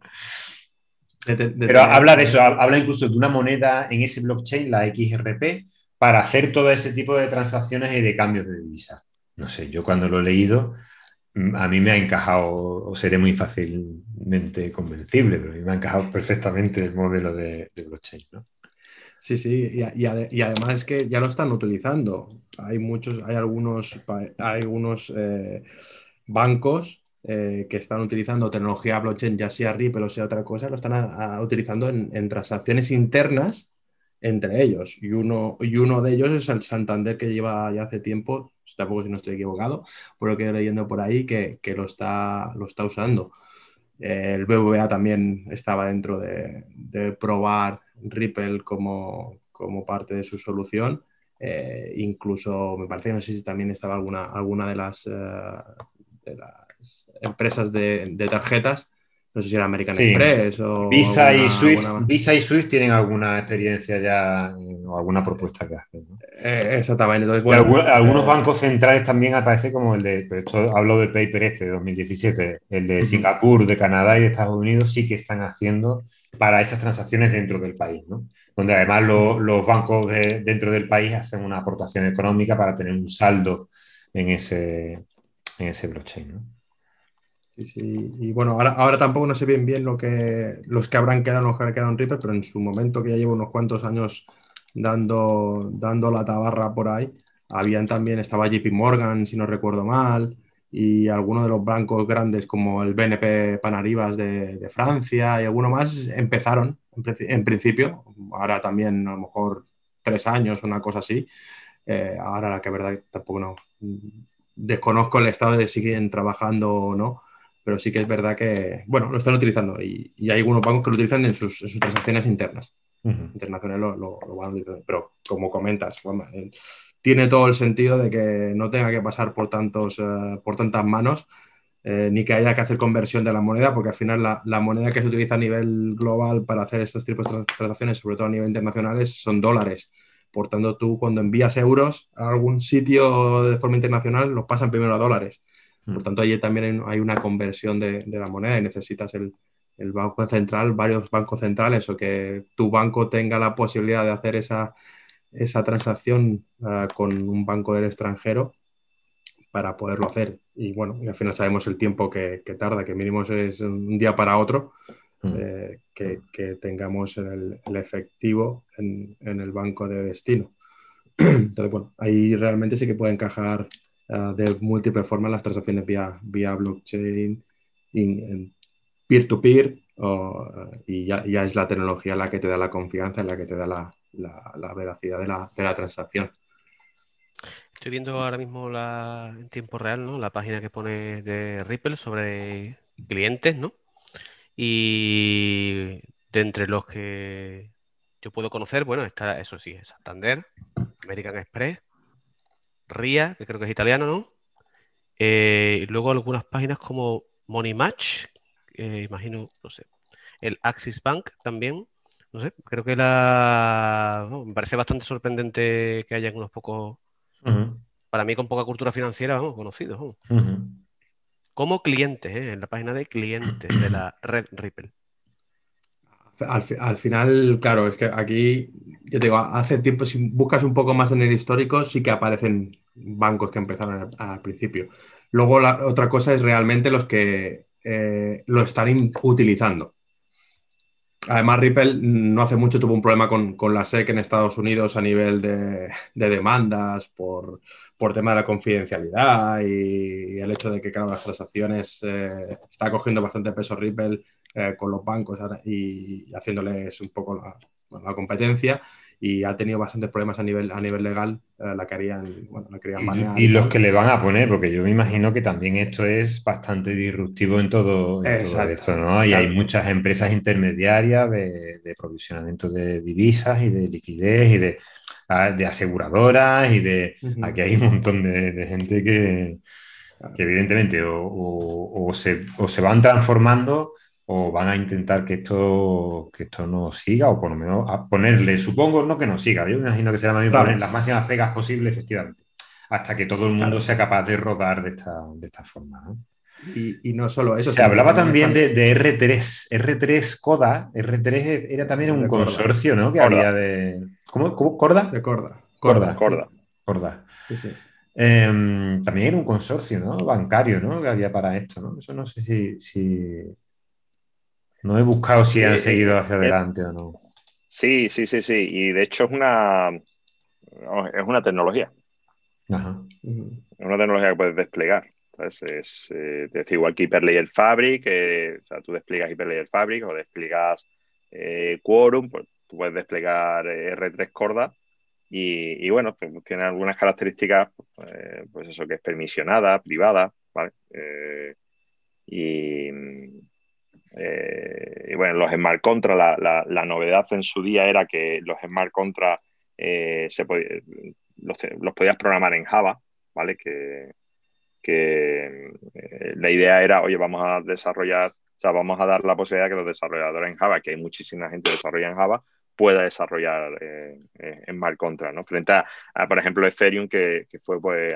Pero habla de eso, habla incluso de una moneda en ese blockchain, la XRP, para hacer todo ese tipo de transacciones y de cambios de divisa. No sé, yo cuando lo he leído, a mí me ha encajado, o seré muy fácilmente convencible, pero a mí me ha encajado perfectamente el modelo de, blockchain. Sí, sí, y, además es que ya lo están utilizando. Hay muchos, hay algunos, hay algunos eh, bancos eh, que están utilizando tecnología blockchain, ya sea Ripple o sea otra cosa, lo están utilizando en, transacciones internas entre ellos. Y uno, y uno de ellos es el Santander que lleva ya hace tiempo, tampoco si no estoy equivocado, por lo que leyendo por ahí, que, lo, está, lo está usando. el BVA también estaba dentro de, probar Ripple como, como, parte de su solución. Eh, incluso me parece, no sé si también estaba alguna, alguna de las, eh, de las empresas de, tarjetas. No sé si era American Express o. Visa, y Swift, Visa y Swift tienen alguna experiencia ya o alguna propuesta que hacen. Eh, exactamente. algunos eh, bancos centrales también aparece como el de. esto hablo del paper este de 2017. El de Singapur, de Canadá y de Estados Unidos sí que están haciendo para esas transacciones dentro del país, ¿no? Donde además los bancos dentro del país hacen una aportación económica para tener un saldo en ese, en ese blockchain, ¿no? Sí, sí. Y bueno, ahora, ahora tampoco no sé bien bien lo que, los que habrán quedado, los que han quedado en Ripple, pero en su momento, que ya llevo unos cuantos años dando, dando la tabarra por ahí, habían también, estaba JP Morgan, si no recuerdo mal, y algunos de los bancos grandes como el BNP Panaribas de, de Francia y alguno más empezaron en, principio, ahora también a lo mejor tres años, una cosa así. Eh, ahora la que verdad tampoco no desconozco el estado de si siguen trabajando o no, pero sí que es verdad que, bueno, lo están utilizando y, hay algunos bancos que lo utilizan en sus, transacciones internas. Internacionales lo, van a utilizar. Pero como comentas, eh, tiene todo el sentido de que no tenga que pasar por, tantos, eh, por tantas manos, eh, ni que haya que hacer conversión de la moneda, porque al final la, moneda que se utiliza a nivel global para hacer estos tipos de transacciones, sobre todo a nivel internacional, son dólares. Por tanto, tú cuando envías euros a algún sitio de forma internacional, los pasan primero a dólares. Por mm. tanto, allí también hay una conversión de, la moneda y necesitas el, banco central, varios bancos centrales o que tu banco tenga la posibilidad de hacer esa, transacción ah, con un banco del extranjero para poderlo hacer. Y bueno, al final sabemos el tiempo que, tarda, que mínimo es un día para otro, mm. eh, que, tengamos el, efectivo en, en, el banco de destino. Entonces, bueno, ahí realmente sí que puede encajar Ah, de múltiples formas las transacciones vía, vía blockchain, peer-to-peer, ah, y ya, ya, es la tecnología la que te da la confianza, la que te da la, la, veracidad de la, de la, transacción. Estoy viendo ahora mismo la, en tiempo real ¿no? la página que pone de Ripple sobre clientes, ¿no? Y de entre los que yo puedo conocer, bueno, está, eso sí, Santander, American Express, RIA, que creo que es italiano, ¿no? Eh, y luego algunas páginas como Money Match, imagino, no sé, el Axis Bank también, no sé, creo que la... me parece bastante sorprendente que haya unos pocos, para mí con poca cultura financiera, vamos, conocidos. Como clientes, ¿eh? en la página de clientes de la red Ripple. Al, final, claro, es que aquí, yo te digo, hace tiempo, si buscas un poco más en el histórico, sí que aparecen bancos que empezaron al, principio. Luego, la otra cosa es realmente los que eh, lo están utilizando. Además, Ripple no hace mucho tuvo un problema con, la SEC en Estados Unidos a nivel de, demandas por, por, tema de la confidencialidad y, el hecho de que, claro, las transacciones eh, está cogiendo bastante peso Ripple eh, con los bancos y, haciéndoles un poco la, competencia y ha tenido bastantes problemas a nivel, a nivel legal, eh, la querían, bueno, la querían Y, los que le van a poner, porque yo me imagino que también esto es bastante disruptivo en todo, esto, ¿no? Y hay muchas empresas intermediarias de, provisionamiento de divisas y de liquidez y de, ah, de aseguradoras y de... Aquí hay un montón de, gente que, que evidentemente o, se, o se van transformando o van a intentar que esto, que esto no siga, o por lo menos a ponerle, supongo, no que no siga, yo me imagino que será más bien poner las máximas pegas posibles, efectivamente, hasta que todo el mundo sea capaz de rodar de esta, de esta forma. Y, no solo eso. Se hablaba también de, R3, R3 Coda, R3 era también un consorcio, ¿no? Que había de... ¿Cómo? ¿Cómo? ¿Corda? De Corda. Corda. Corda. Corda. Sí, sí. Em, también era un consorcio, ¿no? Bancario, ¿no? Que había para esto, ¿no? Eso no sé si no he buscado si han seguido hacia adelante o no. Sí, sí, sí, sí. Y de hecho es una, es una tecnología. Ajá. Es una tecnología que puedes desplegar. Es, eh, igual que Hyperledger Fabric, eh, o sea, tú despliegas Hyperledger Fabric o despliegas eh, Quorum, pues tú puedes desplegar R3 Corda y, bueno, pues, tiene algunas características, pues eso que es permisionada, privada, ¿vale? Y, bueno, los Smart Contra, la, novedad en su día era que los Smart Contra se los, los podías programar en Java, ¿vale? Que, que eh, la idea era, oye, vamos a desarrollar, o sea, vamos a dar la posibilidad que los desarrolladores en Java, que hay muchísima gente que desarrolla en Java, pueda desarrollar eh, eh, en Smart Contra, ¿no? Frente a, por ejemplo, Ethereum, que, fue pues,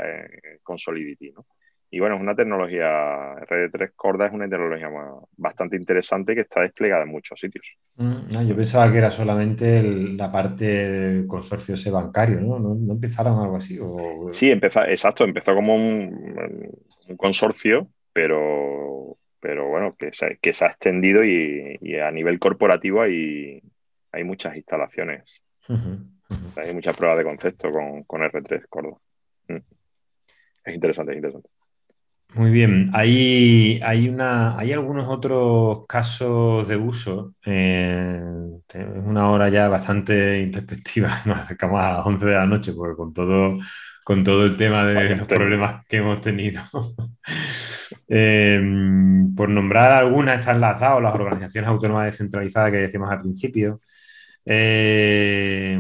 con Solidity, ¿no? Y bueno, es una tecnología, RD3 Corda es una tecnología bastante interesante que está desplegada en muchos sitios. Mm, yo pensaba que era solamente la parte del consorcio ese bancario, ¿no? ¿No, empezaron algo así? Sí, empezó, exacto, empezó como un, consorcio, pero, pero bueno, que se, que se ha extendido y, a nivel corporativo hay, hay muchas instalaciones. Hay muchas pruebas de concepto con, con R3 Corda. Mm. Es interesante, es interesante. Muy bien, hay, hay, una, hay algunos otros casos de uso. Eh, es una hora ya bastante introspectiva, nos acercamos a las 11 de la noche, porque con todo, con todo el tema de los problemas que hemos tenido. Eh, por nombrar algunas, están las DAO, las organizaciones autónomas descentralizadas que decíamos al principio. Eh,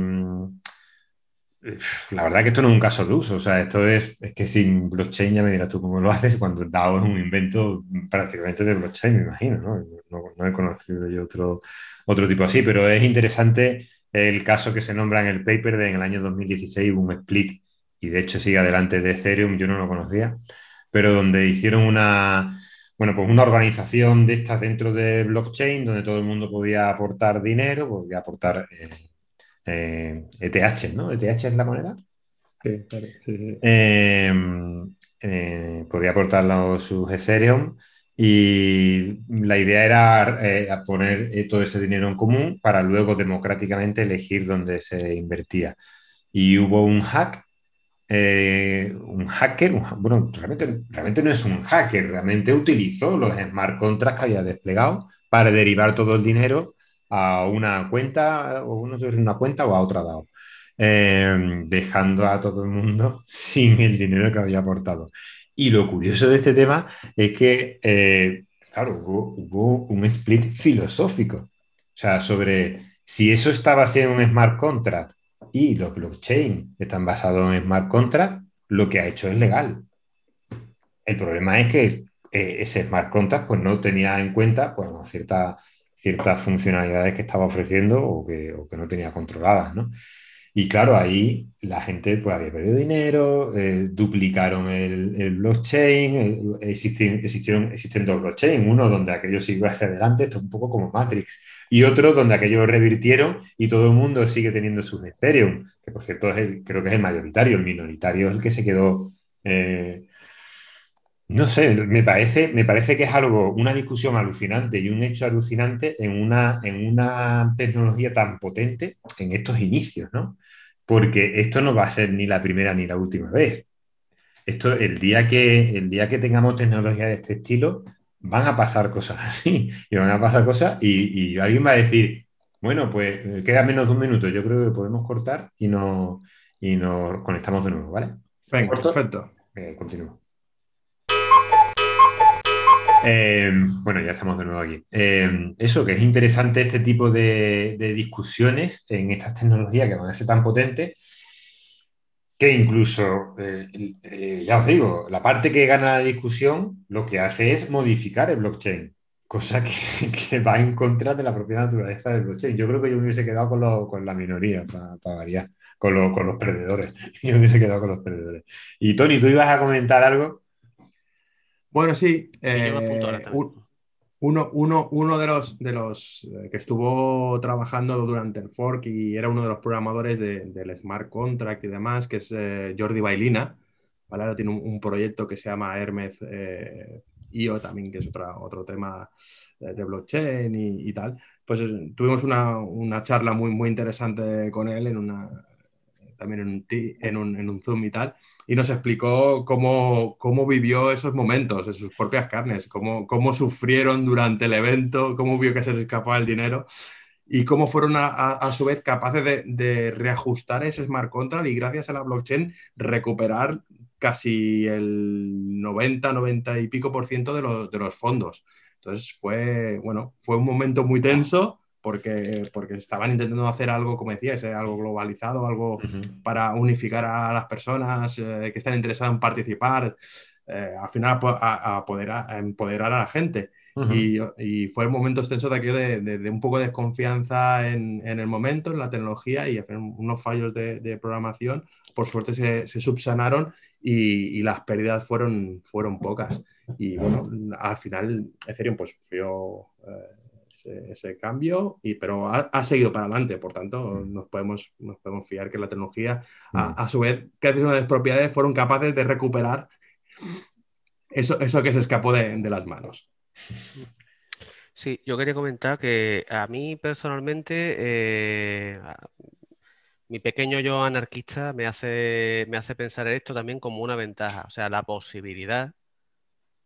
la verdad que esto no es un caso de uso, o sea, esto es, es que sin blockchain ya me dirás tú cómo lo haces cuando DAO es un invento prácticamente de blockchain, me imagino, ¿no? No, he conocido yo otro, otro tipo así, pero es interesante el caso que se nombra en el paper de en el año 2016 un split, y de hecho sigue adelante de Ethereum, yo no lo conocía, pero donde hicieron una, bueno, pues una organización de estas dentro de blockchain, donde todo el mundo podía aportar dinero, podía aportar... Eh, eh, e ¿no? ETH es la moneda. Sí, claro, sí, eh, eh, podía aportar sus Ethereum y la idea era poner todo ese dinero en común para luego democráticamente elegir dónde se invertía. Y hubo un hack, un hacker, bueno, realmente, realmente no es un hacker, realmente utilizó los smart contracts que había desplegado para derivar todo el dinero a una cuenta, o no sé una cuenta o a otra DAO, em, dejando a todo el mundo sin el dinero que había aportado. Y lo curioso de este tema es que, eh, claro, hubo, un split filosófico, o sea, sobre si eso está basado en un smart contract y los blockchain están basados en smart contract, lo que ha hecho es legal. El problema es que eh, ese smart contract pues, no tenía en cuenta pues, cierta ciertas funcionalidades que estaba ofreciendo o que, no tenía controladas, ¿no? Y claro, ahí la gente pues, había perdido dinero, eh, duplicaron el, blockchain, existen, existieron, dos blockchains, uno donde aquello sigue hacia adelante, esto es un poco como Matrix, y otro donde aquello revirtieron y todo el mundo sigue teniendo sus Ethereum, que por cierto es creo que es el mayoritario, el minoritario es el que se quedó eh, no sé, me parece, me parece que es algo, una discusión alucinante y un hecho alucinante en una, en una tecnología tan potente en estos inicios, ¿no? Porque esto no va a ser ni la primera ni la última vez. Esto, el día que, el día que tengamos tecnología de este estilo, van a pasar cosas así. Y van a pasar cosas y, alguien va a decir, bueno, pues queda menos de un minuto. Yo creo que podemos cortar y, no, y nos conectamos de nuevo, ¿vale? Venga, perfecto. Eh, continúo. Eh, bueno, ya estamos de nuevo aquí. Eh, eso, que es interesante este tipo de, discusiones en estas tecnologías que van a ser tan potentes, que incluso, eh, ya os digo, la parte que gana la discusión lo que hace es modificar el blockchain, cosa que, va en contra de la propia naturaleza del blockchain. Yo creo que yo me hubiese quedado con, la minoría, para, variar, con, con los perdedores. Yo me hubiese quedado con los perdedores. Y Tony, tú ibas a comentar algo. Bueno, sí. Eh, uno, uno, de los, de los eh, que estuvo trabajando durante el fork y era uno de los programadores del Smart Contract y demás, que es eh, Jordi Bailina. Ahora tiene un, proyecto que se llama Hermes IO también, que es otra, otro tema de blockchain y, tal. Pues tuvimos una, charla muy, muy interesante con él en una, también en un, en un, en un Zoom y tal, y nos explicó cómo, cómo, vivió esos momentos en sus propias carnes, cómo, cómo sufrieron durante el evento, cómo vio que se les escapaba el dinero y cómo fueron a, a, su vez capaces de, de, reajustar ese smart contract y gracias a la blockchain recuperar casi el 90, 90 y pico por ciento de, los, de los fondos. Entonces fue, bueno, fue un momento muy tenso porque, porque estaban intentando hacer algo, como decías, algo globalizado, algo uh -huh. para unificar a las personas eh, que están interesadas en participar, eh, al final a, a, poder a, a, empoderar a la gente. Uh -huh. y, y, fue el momento extenso de aquello de, de, de, un poco de desconfianza en, en, el momento, en la tecnología y unos fallos de, de programación. Por suerte se, se subsanaron y, y, las pérdidas fueron, fueron pocas. Y bueno, al final Ethereum pues sufrió eh, ese, ese, cambio, y, pero ha, ha, seguido para adelante. Por tanto, nos podemos, nos podemos fiar que la tecnología, a, a su vez, que una de las propiedades fueron capaces de recuperar eso, eso que se escapó de, de las manos. Sí, yo quería comentar que a mí personalmente, eh, mi pequeño yo anarquista me hace, me hace pensar en esto también como una ventaja, o sea, la posibilidad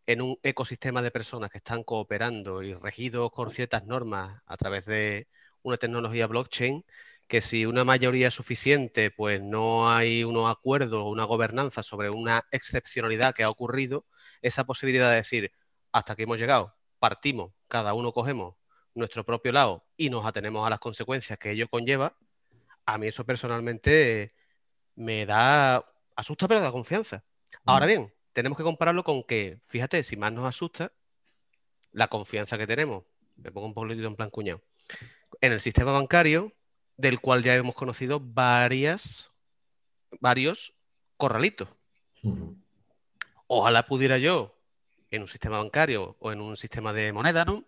en un ecosistema de personas que están cooperando y regidos por ciertas normas a través de una tecnología blockchain, que si una mayoría es suficiente, pues no hay unos acuerdos o una gobernanza sobre una excepcionalidad que ha ocurrido, esa posibilidad de decir, hasta aquí hemos llegado, partimos, cada uno cogemos nuestro propio lado y nos atenemos a las consecuencias que ello conlleva, a mí eso personalmente me da, asusta pero da confianza. Ahora bien, tenemos que compararlo con que, fíjate, si más nos asusta, la confianza que tenemos, me pongo un poquito en plan cuñado, en el sistema bancario, del cual ya hemos conocido varias, varios corralitos. Uh -huh. Ojalá pudiera yo, en un sistema bancario o en un sistema de moneda, ¿no?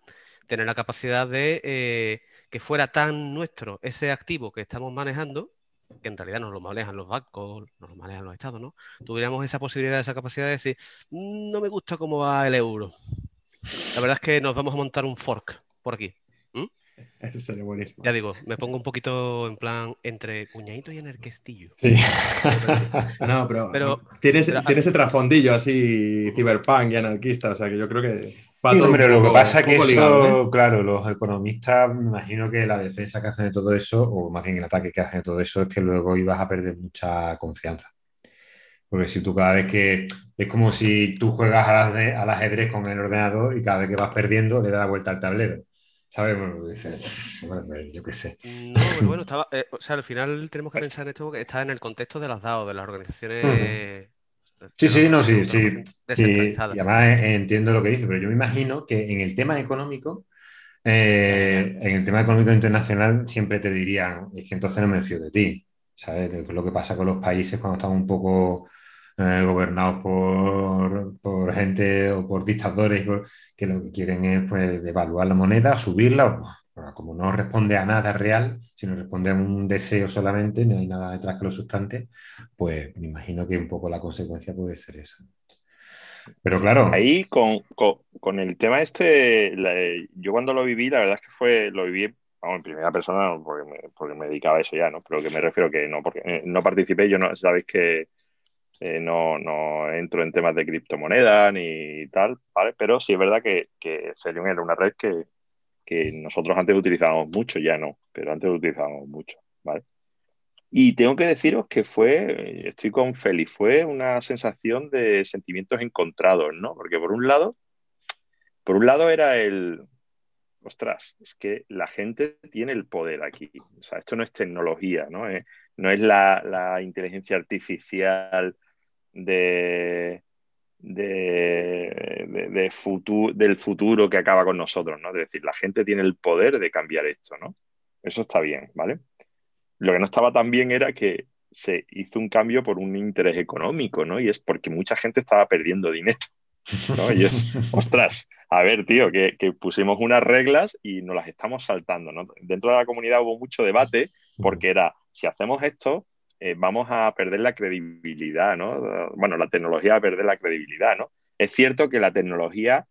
tener la capacidad de eh, que fuera tan nuestro ese activo que estamos manejando que en realidad nos lo manejan los bancos, nos lo manejan los estados, ¿no? Tuviéramos esa posibilidad, esa capacidad de decir, mm, no me gusta cómo va el euro. La verdad es que nos vamos a montar un fork por aquí. ¿Mm? Eso sería buenísimo. Ya digo, me pongo un poquito en plan entre cuñadito y anarquestillo. Sí. no, pero, pero tiene, pero, tiene ese trasfondillo así ciberpunk y anarquista, o sea que yo creo que... Sí, hombre, lo que pasa es que eso, ligado, ¿eh? claro, los economistas, me imagino que la defensa que hacen de todo eso, o más bien el ataque que hacen de todo eso, es que luego ibas a perder mucha confianza. Porque si tú cada vez que. Es como si tú juegas al ajedrez con el ordenador y cada vez que vas perdiendo le das la vuelta al tablero. ¿Sabes? Bueno, dices, bueno, pues, yo qué sé. No, pero bueno, estaba, eh, o sea, al final tenemos que pensar en esto que está en el contexto de las DAO, de las organizaciones. Uh -huh. Sí, sí, no, sí, sí, sí. Y además entiendo lo que dice, pero yo me imagino que en el tema económico, eh, en el tema económico internacional, siempre te dirían, es que entonces no me fío de ti, ¿sabes? Lo que pasa con los países cuando están un poco eh, gobernados por, por, gente o por dictadores que lo que quieren es pues, devaluar la moneda, subirla, como no responde a nada real, sino responde a un deseo solamente, no hay nada detrás que lo sustante, pues me imagino que un poco la consecuencia puede ser esa. Pero claro. Ahí con, con, el tema este, yo cuando lo viví, la verdad es que fue, lo viví en primera persona porque me, porque me, dedicaba a eso ya, ¿no? Pero que me refiero que no, porque eh, no participé, yo no, sabéis que eh, no, no entro en temas de criptomonedas ni tal, ¿vale? Pero sí es verdad que, que una red que, que nosotros antes utilizábamos mucho, ya no, pero antes utilizábamos mucho, ¿vale? Y tengo que deciros que fue, estoy con Feli, fue una sensación de sentimientos encontrados, ¿no? Porque por un lado, por un lado era el, ostras, es que la gente tiene el poder aquí. O sea, esto no es tecnología, ¿no? Eh, no es la, inteligencia artificial de, de, de, de futuro, del futuro que acaba con nosotros, ¿no? Es decir, la gente tiene el poder de cambiar esto, ¿no? Eso está bien, ¿vale? Lo que no estaba tan bien era que se hizo un cambio por un interés económico, ¿no? Y es porque mucha gente estaba perdiendo dinero, ¿no? Y es, ostras, a ver, tío, que, que pusimos unas reglas y nos las estamos saltando, ¿no? Dentro de la comunidad hubo mucho debate porque era, si hacemos esto, eh, vamos a perder la credibilidad, ¿no? Bueno, la tecnología va a perder la credibilidad, ¿no? Es cierto que la tecnología,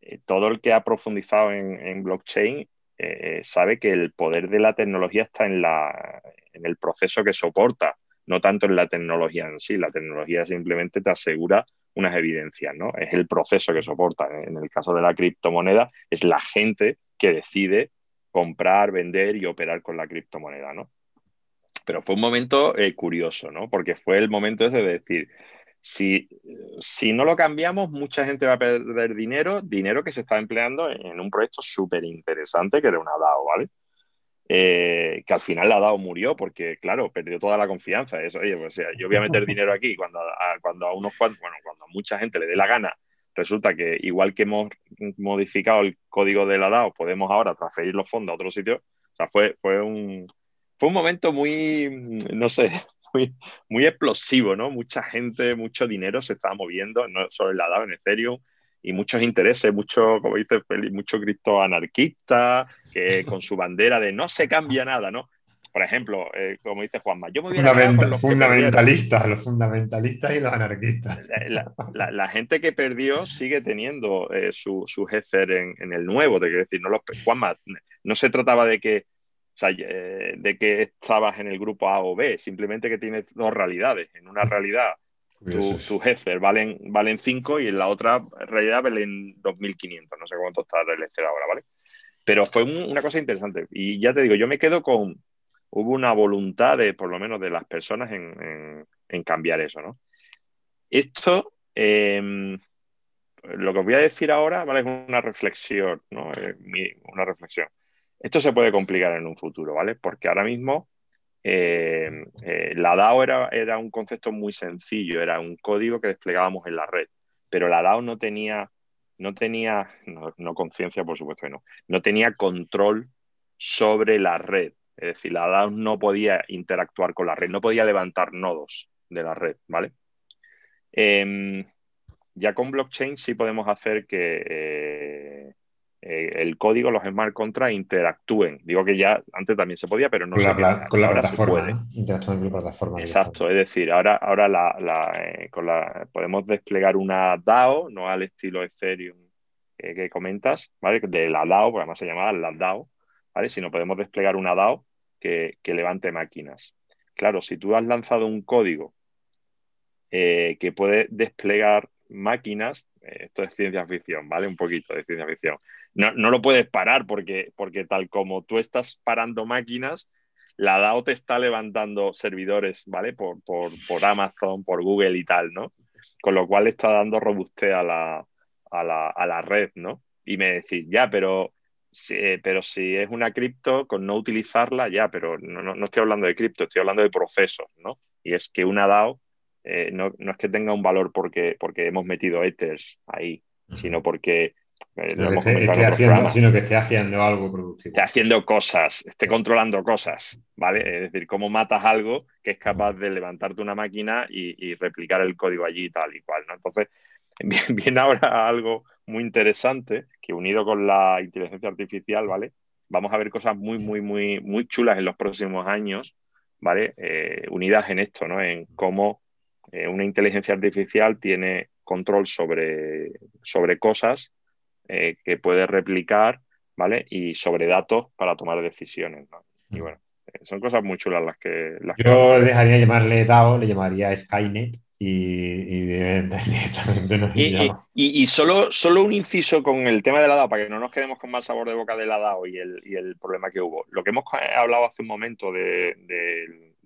eh, todo el que ha profundizado en, blockchain eh, sabe que el poder de la tecnología está en, la, en el proceso que soporta, no tanto en la tecnología en sí. La tecnología simplemente te asegura unas evidencias, ¿no? Es el proceso que soporta. En el caso de la criptomoneda, es la gente que decide comprar, vender y operar con la criptomoneda, ¿no? Pero fue un momento eh, curioso, ¿no? Porque fue el momento ese de decir, si, si, no lo cambiamos, mucha gente va a perder dinero, dinero que se está empleando en un proyecto súper interesante que era una DAO, ¿vale? Eh, que al final la DAO murió porque, claro, perdió toda la confianza. Eso, oye, pues, o sea, yo voy a meter dinero aquí cuando a, cuando a unos cuantos, bueno, cuando mucha gente le dé la gana, resulta que igual que hemos modificado el código de la DAO, podemos ahora transferir los fondos a otro sitio. O sea, fue, fue, un, fue un momento muy, no sé, muy, muy explosivo, ¿no? Mucha gente, mucho dinero se estaba moviendo, no solo en la DAO, en Ethereum, y muchos intereses, mucho, como dice Félix, mucho cristo anarquista, que con su bandera de no se cambia nada, ¿no? Por ejemplo, eh, como dice Juanma, yo me voy a los fundamentalistas, los fundamentalistas y los anarquistas. La, gente que perdió sigue teniendo eh, su, su en, en, el nuevo, de decir, no los, Juanma, no se trataba de que eh, de que estabas en el grupo A o B, simplemente que tienes dos realidades. En una realidad tu, tu valen, valen 5 y en la otra realidad valen 2.500. No sé cuánto está el Ether ahora, ¿vale? Pero fue una cosa interesante. Y ya te digo, yo me quedo con. Hubo una voluntad de, por lo menos, de las personas en, cambiar eso, ¿no? Esto, em, lo que os voy a decir ahora, ¿vale? Es una reflexión, ¿no? una reflexión. Esto se puede complicar en un futuro, ¿vale? Porque ahora mismo eh, eh, la DAO era, era, un concepto muy sencillo, era un código que desplegábamos en la red, pero la DAO no tenía, no tenía, no, conciencia, por supuesto que no, no tenía control sobre la red. Es decir, la DAO no podía interactuar con la red, no podía levantar nodos de la red, ¿vale? Em, ya con blockchain sí podemos hacer que eh, el código, los smart contracts interactúen. Digo que ya antes también se podía, pero no con se la, con la plataforma. Interactúen con la plataforma. Exacto, es decir, ahora, ahora la, eh, con la, podemos desplegar una DAO, no al estilo Ethereum eh, que comentas, ¿vale? De la DAO, porque además se llamaba la DAO, ¿vale? Sino podemos desplegar una DAO que, levante máquinas. Claro, si tú has lanzado un código que puede desplegar máquinas, esto es ciencia ficción, ¿vale? Un poquito de ciencia ficción no, lo puedes parar porque, porque tal como tú estás parando máquinas, la DAO te está levantando servidores, ¿vale? Por, Amazon, por Google y tal, ¿no? Con lo cual está dando robustez a la, a la, red, ¿no? Y me decís, ya, pero si, pero si es una cripto, con no utilizarla, ya, pero no, no, estoy hablando de cripto, estoy hablando de procesos, ¿no? Y es que una DAO eh, no, es que tenga un valor porque, porque hemos metido ethers ahí, sino porque eh, haciendo, sino que esté haciendo algo productivo. Esté haciendo cosas, esté controlando cosas, ¿vale? Es decir, cómo matas algo que es capaz de levantarte una máquina y, replicar el código allí tal y cual, ¿no? Entonces, viene ahora algo muy interesante que unido con la inteligencia artificial, ¿vale? Vamos a ver cosas muy, muy, muy, muy chulas en los próximos años, ¿vale? Eh, unidas en esto, ¿no? En cómo eh, una inteligencia artificial tiene control sobre, sobre cosas eh, que puede replicar, ¿vale? Y sobre datos para tomar decisiones, ¿no? Y mm. bueno, eh, son cosas muy chulas las que... Yo dejaría llamarle DAO, le llamaría Skynet y, directamente no y, y, solo, solo un inciso con el tema de la DAO, para que no nos quedemos con mal sabor de boca de la DAO y el, y el problema que hubo. Lo que hemos hablado hace un momento de,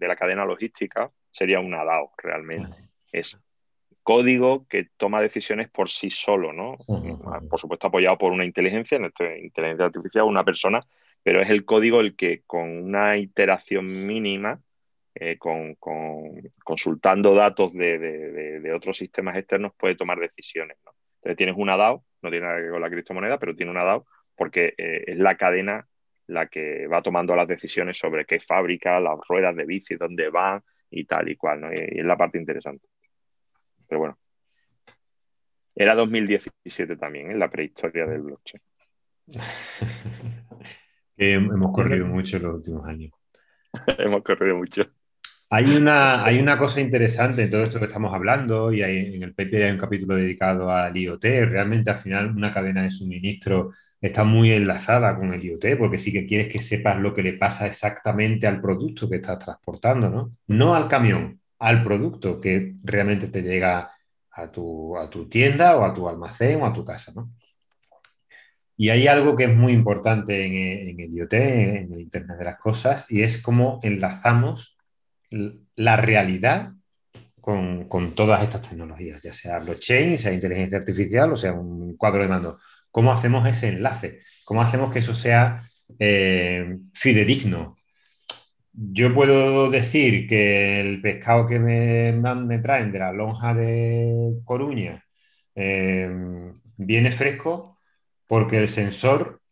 de la cadena logística sería una DAO realmente. Es código que toma decisiones por sí solo, ¿no? Por supuesto apoyado por una inteligencia, en este inteligencia artificial, una persona, pero es el código el que con una iteración mínima, eh, con, consultando datos de, otros sistemas externos, puede tomar decisiones. ¿no? Entonces tienes una DAO, no tiene nada que ver con la criptomoneda, pero tiene una DAO porque eh, es la cadena la que va tomando las decisiones sobre qué fábrica, las ruedas de bici, dónde van y tal y cual, ¿no? y es la parte interesante. Pero bueno. Era 2017 también, en la prehistoria del blockchain. hemos corrido mucho en los últimos años. hemos corrido mucho. Hay una, hay una cosa interesante en todo esto que estamos hablando, y en el paper hay un capítulo dedicado al IoT. Realmente, al final, una cadena de suministro está muy enlazada con el IoT, porque sí que quieres que sepas lo que le pasa exactamente al producto que estás transportando, ¿no? No al camión, al producto que realmente te llega a tu, a tu tienda o a tu almacén o a tu casa, ¿no? Y hay algo que es muy importante en, el IoT, en el Internet de las Cosas, y es cómo enlazamos la realidad con, todas estas tecnologías, ya sea blockchain, sea inteligencia artificial o sea un cuadro de mando. ¿Cómo hacemos ese enlace? ¿Cómo hacemos que eso sea eh, fidedigno? Yo puedo decir que el pescado que me, traen de la lonja de Coruña eh, viene fresco porque el sensor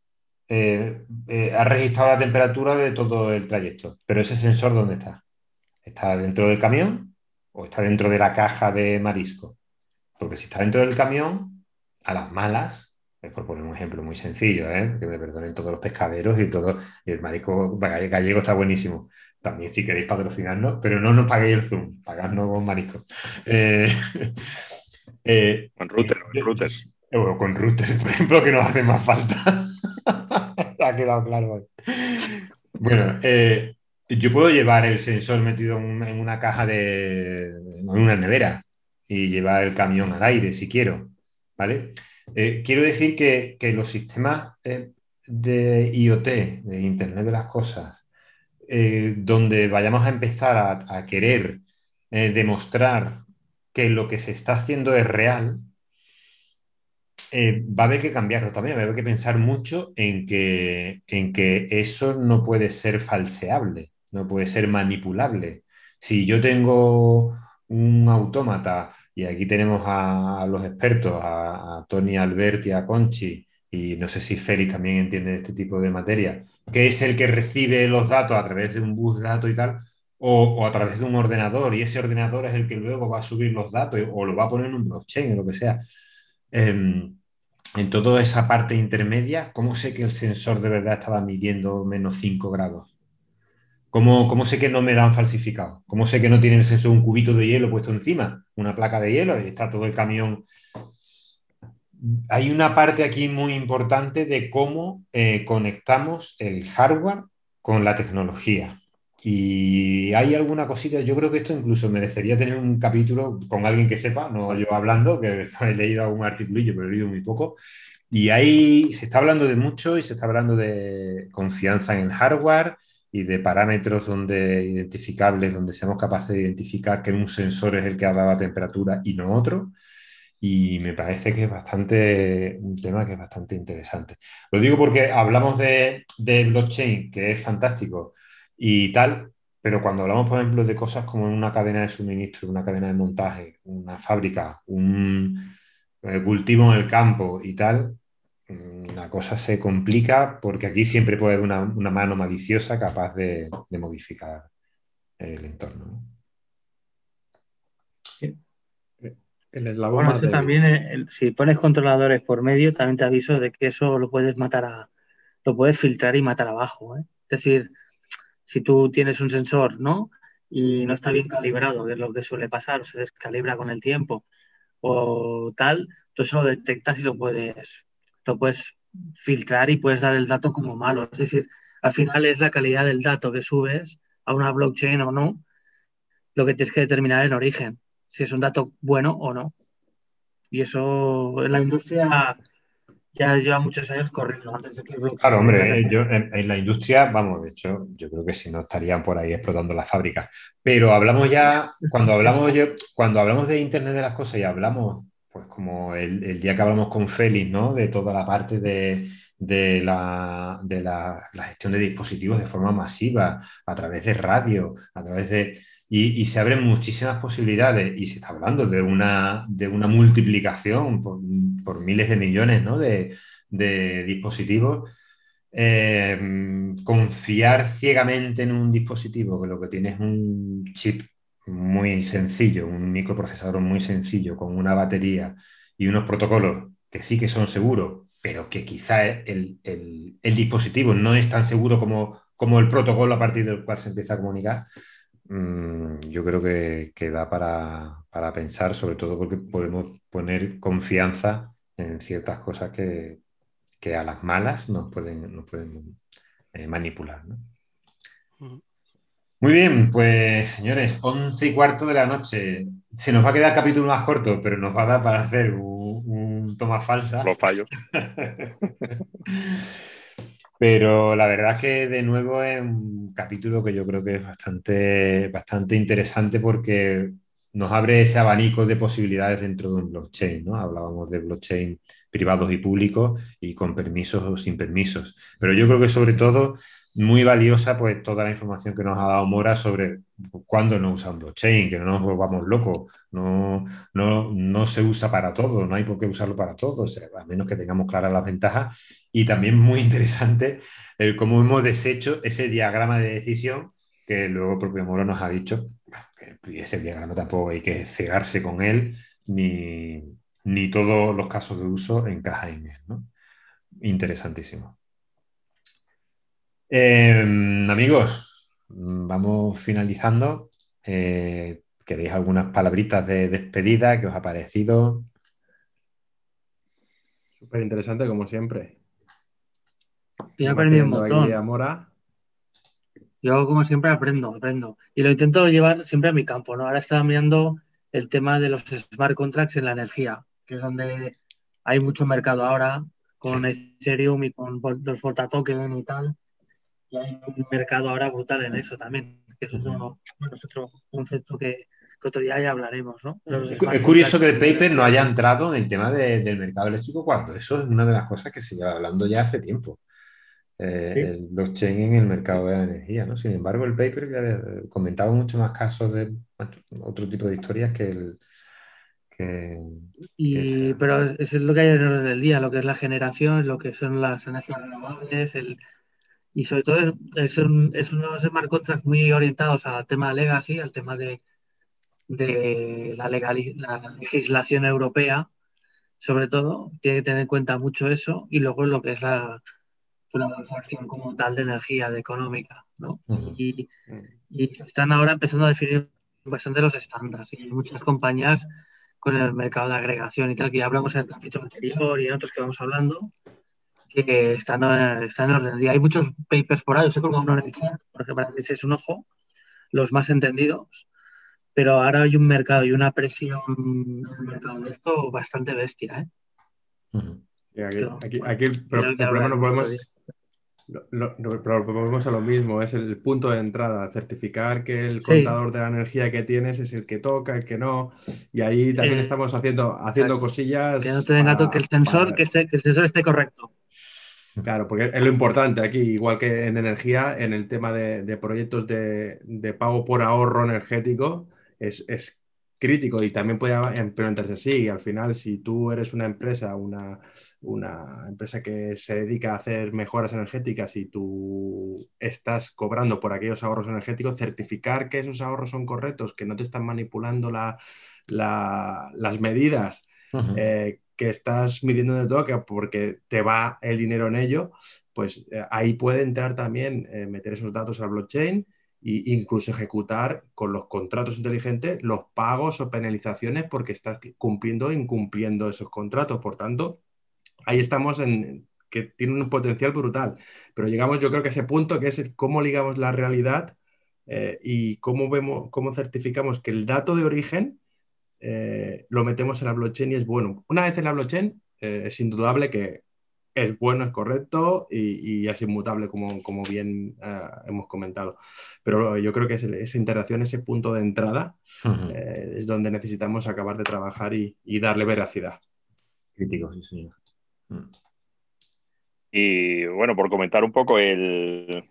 eh, eh, ha registrado la temperatura de todo el trayecto. Pero ese sensor, ¿dónde está? ¿Está dentro del camión o está dentro de la caja de marisco? Porque si está dentro del camión, a las malas, es por poner un ejemplo muy sencillo, ¿eh? que me perdonen todos los pescaderos y todo, y el marisco gallego está buenísimo. También si queréis patrocinarnos, pero no nos paguéis el zoom, pagadnos con marisco. con router, con routers. O con routers, por ejemplo, que nos hace más falta. ha quedado claro. Bueno, eh, yo puedo llevar el sensor metido en, una caja de. en una nevera y llevar el camión al aire si quiero. ¿Vale? Eh, quiero decir que, los sistemas eh, de IoT, de Internet de las Cosas, donde vayamos a empezar a, querer demostrar que lo que se está haciendo es real, eh, va a haber que cambiarlo también, va a haber que pensar mucho en que, en que eso no puede ser falseable, no puede ser manipulable. Si yo tengo un autómata, y aquí tenemos a, los expertos, a, Tony Alberti, a Conchi, y no sé si Félix también entiende este tipo de materia, que es el que recibe los datos a través de un bus de datos y tal, o, a través de un ordenador, y ese ordenador es el que luego va a subir los datos o lo va a poner en un blockchain o lo que sea. Em, en toda esa parte intermedia, ¿cómo sé que el sensor de verdad estaba midiendo menos 5 grados? ¿Cómo, ¿Cómo, sé que no me lo han falsificado? ¿Cómo sé que no tiene el sensor un cubito de hielo puesto encima? Una placa de hielo y está todo el camión. Hay una parte aquí muy importante de cómo eh, conectamos el hardware con la tecnología. Y hay alguna cosita, yo creo que esto incluso merecería tener un capítulo con alguien que sepa, no yo hablando, que he leído algún articulillo, pero he leído muy poco. Y ahí se está hablando de mucho y se está hablando de confianza en el hardware y de parámetros donde identificables, donde seamos capaces de identificar que un sensor es el que ha dado la temperatura y no otro. Y me parece que es bastante un tema que es bastante interesante. Lo digo porque hablamos de, de blockchain, que es fantástico, y tal, pero cuando hablamos, por ejemplo, de cosas como una cadena de suministro, una cadena de montaje, una fábrica, un eh, cultivo en el campo y tal, la cosa se complica porque aquí siempre puede haber una, mano maliciosa capaz de, modificar el entorno. El eslabón también, si pones controladores por medio, también te aviso de que eso lo puedes matar a, lo puedes filtrar y matar abajo. ¿eh? Es decir, si tú tienes un sensor, ¿no? Y no está bien calibrado, que es lo que suele pasar, o se descalibra con el tiempo o tal, tú eso lo detectas y lo puedes, lo puedes filtrar y puedes dar el dato como malo. Es decir, al final es la calidad del dato que subes a una blockchain o no, lo que tienes que determinar el origen, si es un dato bueno o no. Y eso en la industria ya lleva muchos años corriendo antes de que Claro, hombre, yo, en, la industria, vamos, de hecho, yo creo que si no estarían por ahí explotando las fábricas. Pero hablamos ya, cuando hablamos, cuando hablamos de Internet de las cosas y hablamos, pues como el, día que hablamos con Félix, ¿no? De toda la parte de, la, de la, gestión de dispositivos de forma masiva, a través de radio, a través de y, se abren muchísimas posibilidades y se está hablando de una, de una multiplicación por, miles de millones de, dispositivos. Eh, confiar ciegamente en un dispositivo que lo que tiene es un chip muy sencillo, un microprocesador muy sencillo, con una batería y unos protocolos que sí que son seguros, pero que quizá el, dispositivo no es tan seguro como, como el protocolo a partir del cual se empieza a comunicar, Mm, yo creo que, que da para, pensar, sobre todo porque podemos poner confianza en ciertas cosas que, que a las malas nos pueden, nos pueden eh, manipular. Muy bien, pues señores, once y cuarto de la noche. Se nos va a quedar el capítulo más corto, pero nos va a dar para hacer un, toma falsa. Los fallos. pero la verdad es que de nuevo es un capítulo que yo creo que es bastante, bastante interesante porque nos abre ese abanico de posibilidades dentro de un blockchain, ¿no? Hablábamos de blockchain privados y públicos y con permisos o sin permisos. Pero yo creo que sobre todo muy valiosa pues toda la información que nos ha dado Mora sobre cuándo no usa blockchain, que no nos volvamos locos, no, no, se usa para todo, no hay por qué usarlo para todo, a menos que tengamos claras las ventajas. Y también muy interesante el cómo hemos deshecho ese diagrama de decisión que luego el propio Mora nos ha dicho que ese diagrama tampoco hay que cegarse con él, ni, ni todos los casos de uso encajan en él. ¿no? Interesantísimo. Em, amigos, vamos finalizando. Eh, ¿Queréis algunas palabritas de despedida que os ha parecido? Súper interesante, como siempre. Yo he aprendido un montón. Yo, como siempre, aprendo, aprendo. Y lo intento llevar siempre a mi campo, ¿no? Ahora estaba mirando el tema de los smart contracts en la energía, que es donde hay mucho mercado ahora, con Ethereum y con los Volta Token y tal y hay un mercado ahora brutal en eso también, que eso es, otro concepto que, otro día ya hablaremos. ¿no? Es curioso que el paper no haya entrado en el tema del mercado eléctrico cuando eso es una de las cosas que se lleva hablando ya hace tiempo. Eh, el blockchain en el mercado de la energía, ¿no? Sin embargo, el paper ya comentaba mucho más casos de otro tipo de historias que el, y, pero eso es lo que hay en el orden del día, lo que es la generación, lo que son las energías renovables, el, y sobre todo es, es, unos smart contracts muy orientados al tema legacy, al tema de, de la, la legislación europea, sobre todo, tiene que tener en cuenta mucho eso y luego lo que es la, transacción como tal de energía, de económica, ¿no? y, y, están ahora empezando a definir bastante los estándares y muchas compañías con el mercado de agregación y tal, que ya hablamos en el capítulo anterior y en otros que vamos hablando, que están, están en orden. Hay muchos papers por ahí, yo sé como uno en el chat, porque para que es un ojo, los más entendidos, pero ahora hay un mercado y una presión en el mercado de esto bastante bestia. ¿eh? aquí, aquí, el, problema no podemos... Lo, volvemos a lo mismo, es el punto de entrada, certificar que el contador de la energía que tienes es el que toca, el que no, y ahí también estamos haciendo, haciendo cosillas. Que no te den que el sensor, que, esté, que el sensor esté correcto. Claro, porque es lo importante aquí, igual que en energía, en el tema de, proyectos de, pago por ahorro energético, es, crítico y también puede implementarse así. Al final, si tú eres una empresa, una, empresa que se dedica a hacer mejoras energéticas y tú estás cobrando por aquellos ahorros energéticos, certificar que esos ahorros son correctos, que no te están manipulando las medidas que estás midiendo de todo porque te va el dinero en ello, pues eh, ahí puede entrar también eh, meter esos datos al blockchain e incluso ejecutar con los contratos inteligentes los pagos o penalizaciones porque estás cumpliendo o incumpliendo esos contratos. Por tanto, ahí estamos en que tiene un potencial brutal. Pero llegamos yo creo que a ese punto que es cómo ligamos la realidad eh, y cómo vemos, cómo certificamos que el dato de origen eh, lo metemos en la blockchain y es bueno. Una vez en la blockchain, eh, es indudable que es bueno, es correcto y, es inmutable, como, como bien eh, hemos comentado. Pero yo creo que esa interacción, ese punto de entrada, es donde necesitamos acabar de trabajar y, darle veracidad. Crítico, sí, señor. Mm. Y bueno, por comentar un poco, el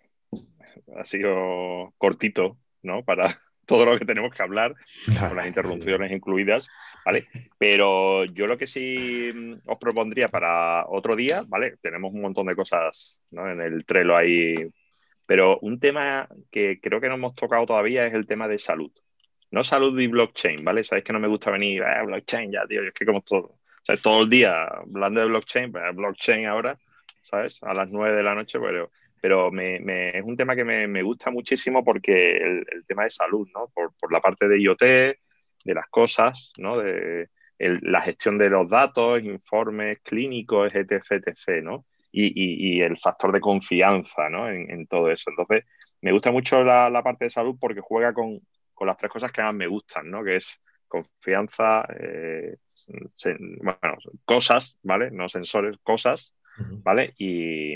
ha sido cortito, ¿no? Para, todo lo que tenemos que hablar, con las interrupciones incluidas, ¿vale? Pero yo lo que sí mm, os propondría para otro día, ¿vale? Tenemos un montón de cosas en el Trello ahí, pero un tema que creo que no hemos tocado todavía es el tema de salud. No salud y blockchain, ¿vale? Sabéis que no me gusta venir, ah, blockchain ya, tío, es que como todo, o sea, todo el día hablando de blockchain, pues blockchain ahora, ¿sabes? A las nueve de la noche, pero pero me, me, es un tema que me, me gusta muchísimo porque el, el, tema de salud, ¿no? Por, por, la parte de IoT, de las cosas, ¿no? De el, la gestión de los datos, informes clínicos, etc, etc, ¿no? y, el factor de confianza ¿no? en, todo eso. Entonces, me gusta mucho la, parte de salud porque juega con, las tres cosas que más me gustan, ¿no? que es confianza, eh, bueno, cosas, ¿vale? No sensores, cosas, ¿vale? Y,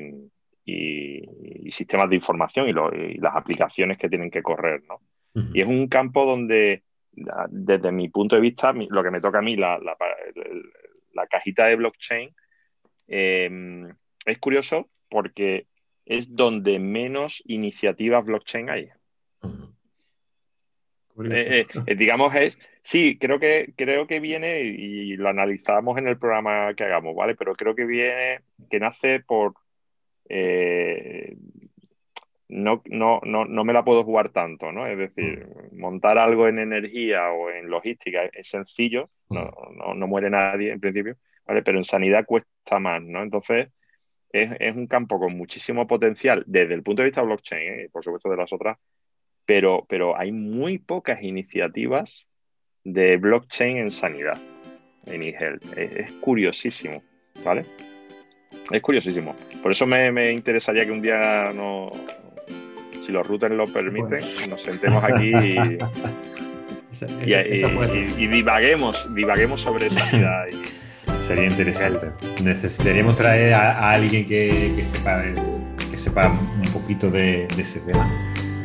sistemas de información y, las aplicaciones que tienen que correr, ¿no? Y es un campo donde, desde mi punto de vista, lo que me toca a mí, la, la, cajita de blockchain, em, es curioso porque es donde menos iniciativas blockchain hay. Eh, eh, digamos, es. Sí, creo que, creo que viene y lo analizamos en el programa que hagamos, ¿vale? Pero creo que viene, que nace por. Eh, no, no, no, no, me la puedo jugar tanto, ¿no? Es decir, mm. montar algo en energía o en logística es sencillo, no, mm. no muere nadie en principio, ¿vale? Pero en sanidad cuesta más, ¿no? Entonces, es, es, un campo con muchísimo potencial desde el punto de vista blockchain y por supuesto de las otras pero, pero hay muy pocas iniciativas de blockchain en sanidad, en eHealth. Es, curiosísimo, ¿vale? Es curiosísimo. Por eso me, interesaría que un día, no, si los routers lo permiten, nos sentemos aquí y, y, divaguemos, divaguemos sobre sanidad. Sería interesante. Necesitaríamos traer a, alguien que, sepa, que sepa un poquito de ese tema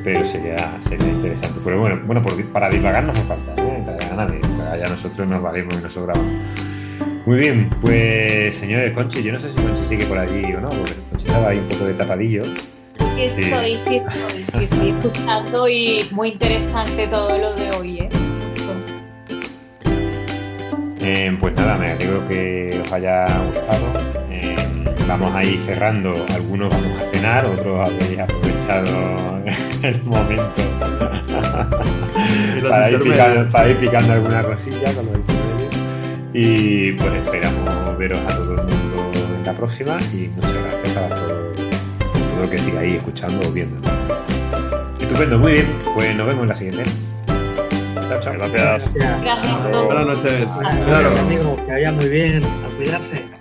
pero sería, sería interesante. Pero bueno, bueno para divagar no hace falta, ¿eh? para nadie, ya nosotros nos valemos y nos sobramos. Muy bien, pues señores, Conchi, yo no sé si Conchi sigue por allí o no, porque Conchi estaba ahí un poco de tapadillo. Estoy, sí, estoy, estoy escuchando y muy interesante todo lo de hoy, ¿eh? eh pues nada, me alegro que os haya gustado. Eh, vamos a ir cerrando, algunos vamos a cenar, otros habéis aprovechado el momento para, ir picando, alguna cosilla con los Y pues esperamos veros a todo el mundo en la próxima y muchas gracias a todo, todo lo que sigáis escuchando o viendo. Estupendo, muy bien, pues nos vemos en la siguiente. Chao, chao. Gracias. Gracias. Buenas noches. Claro. Amigos, que vaya muy bien. A cuidarse.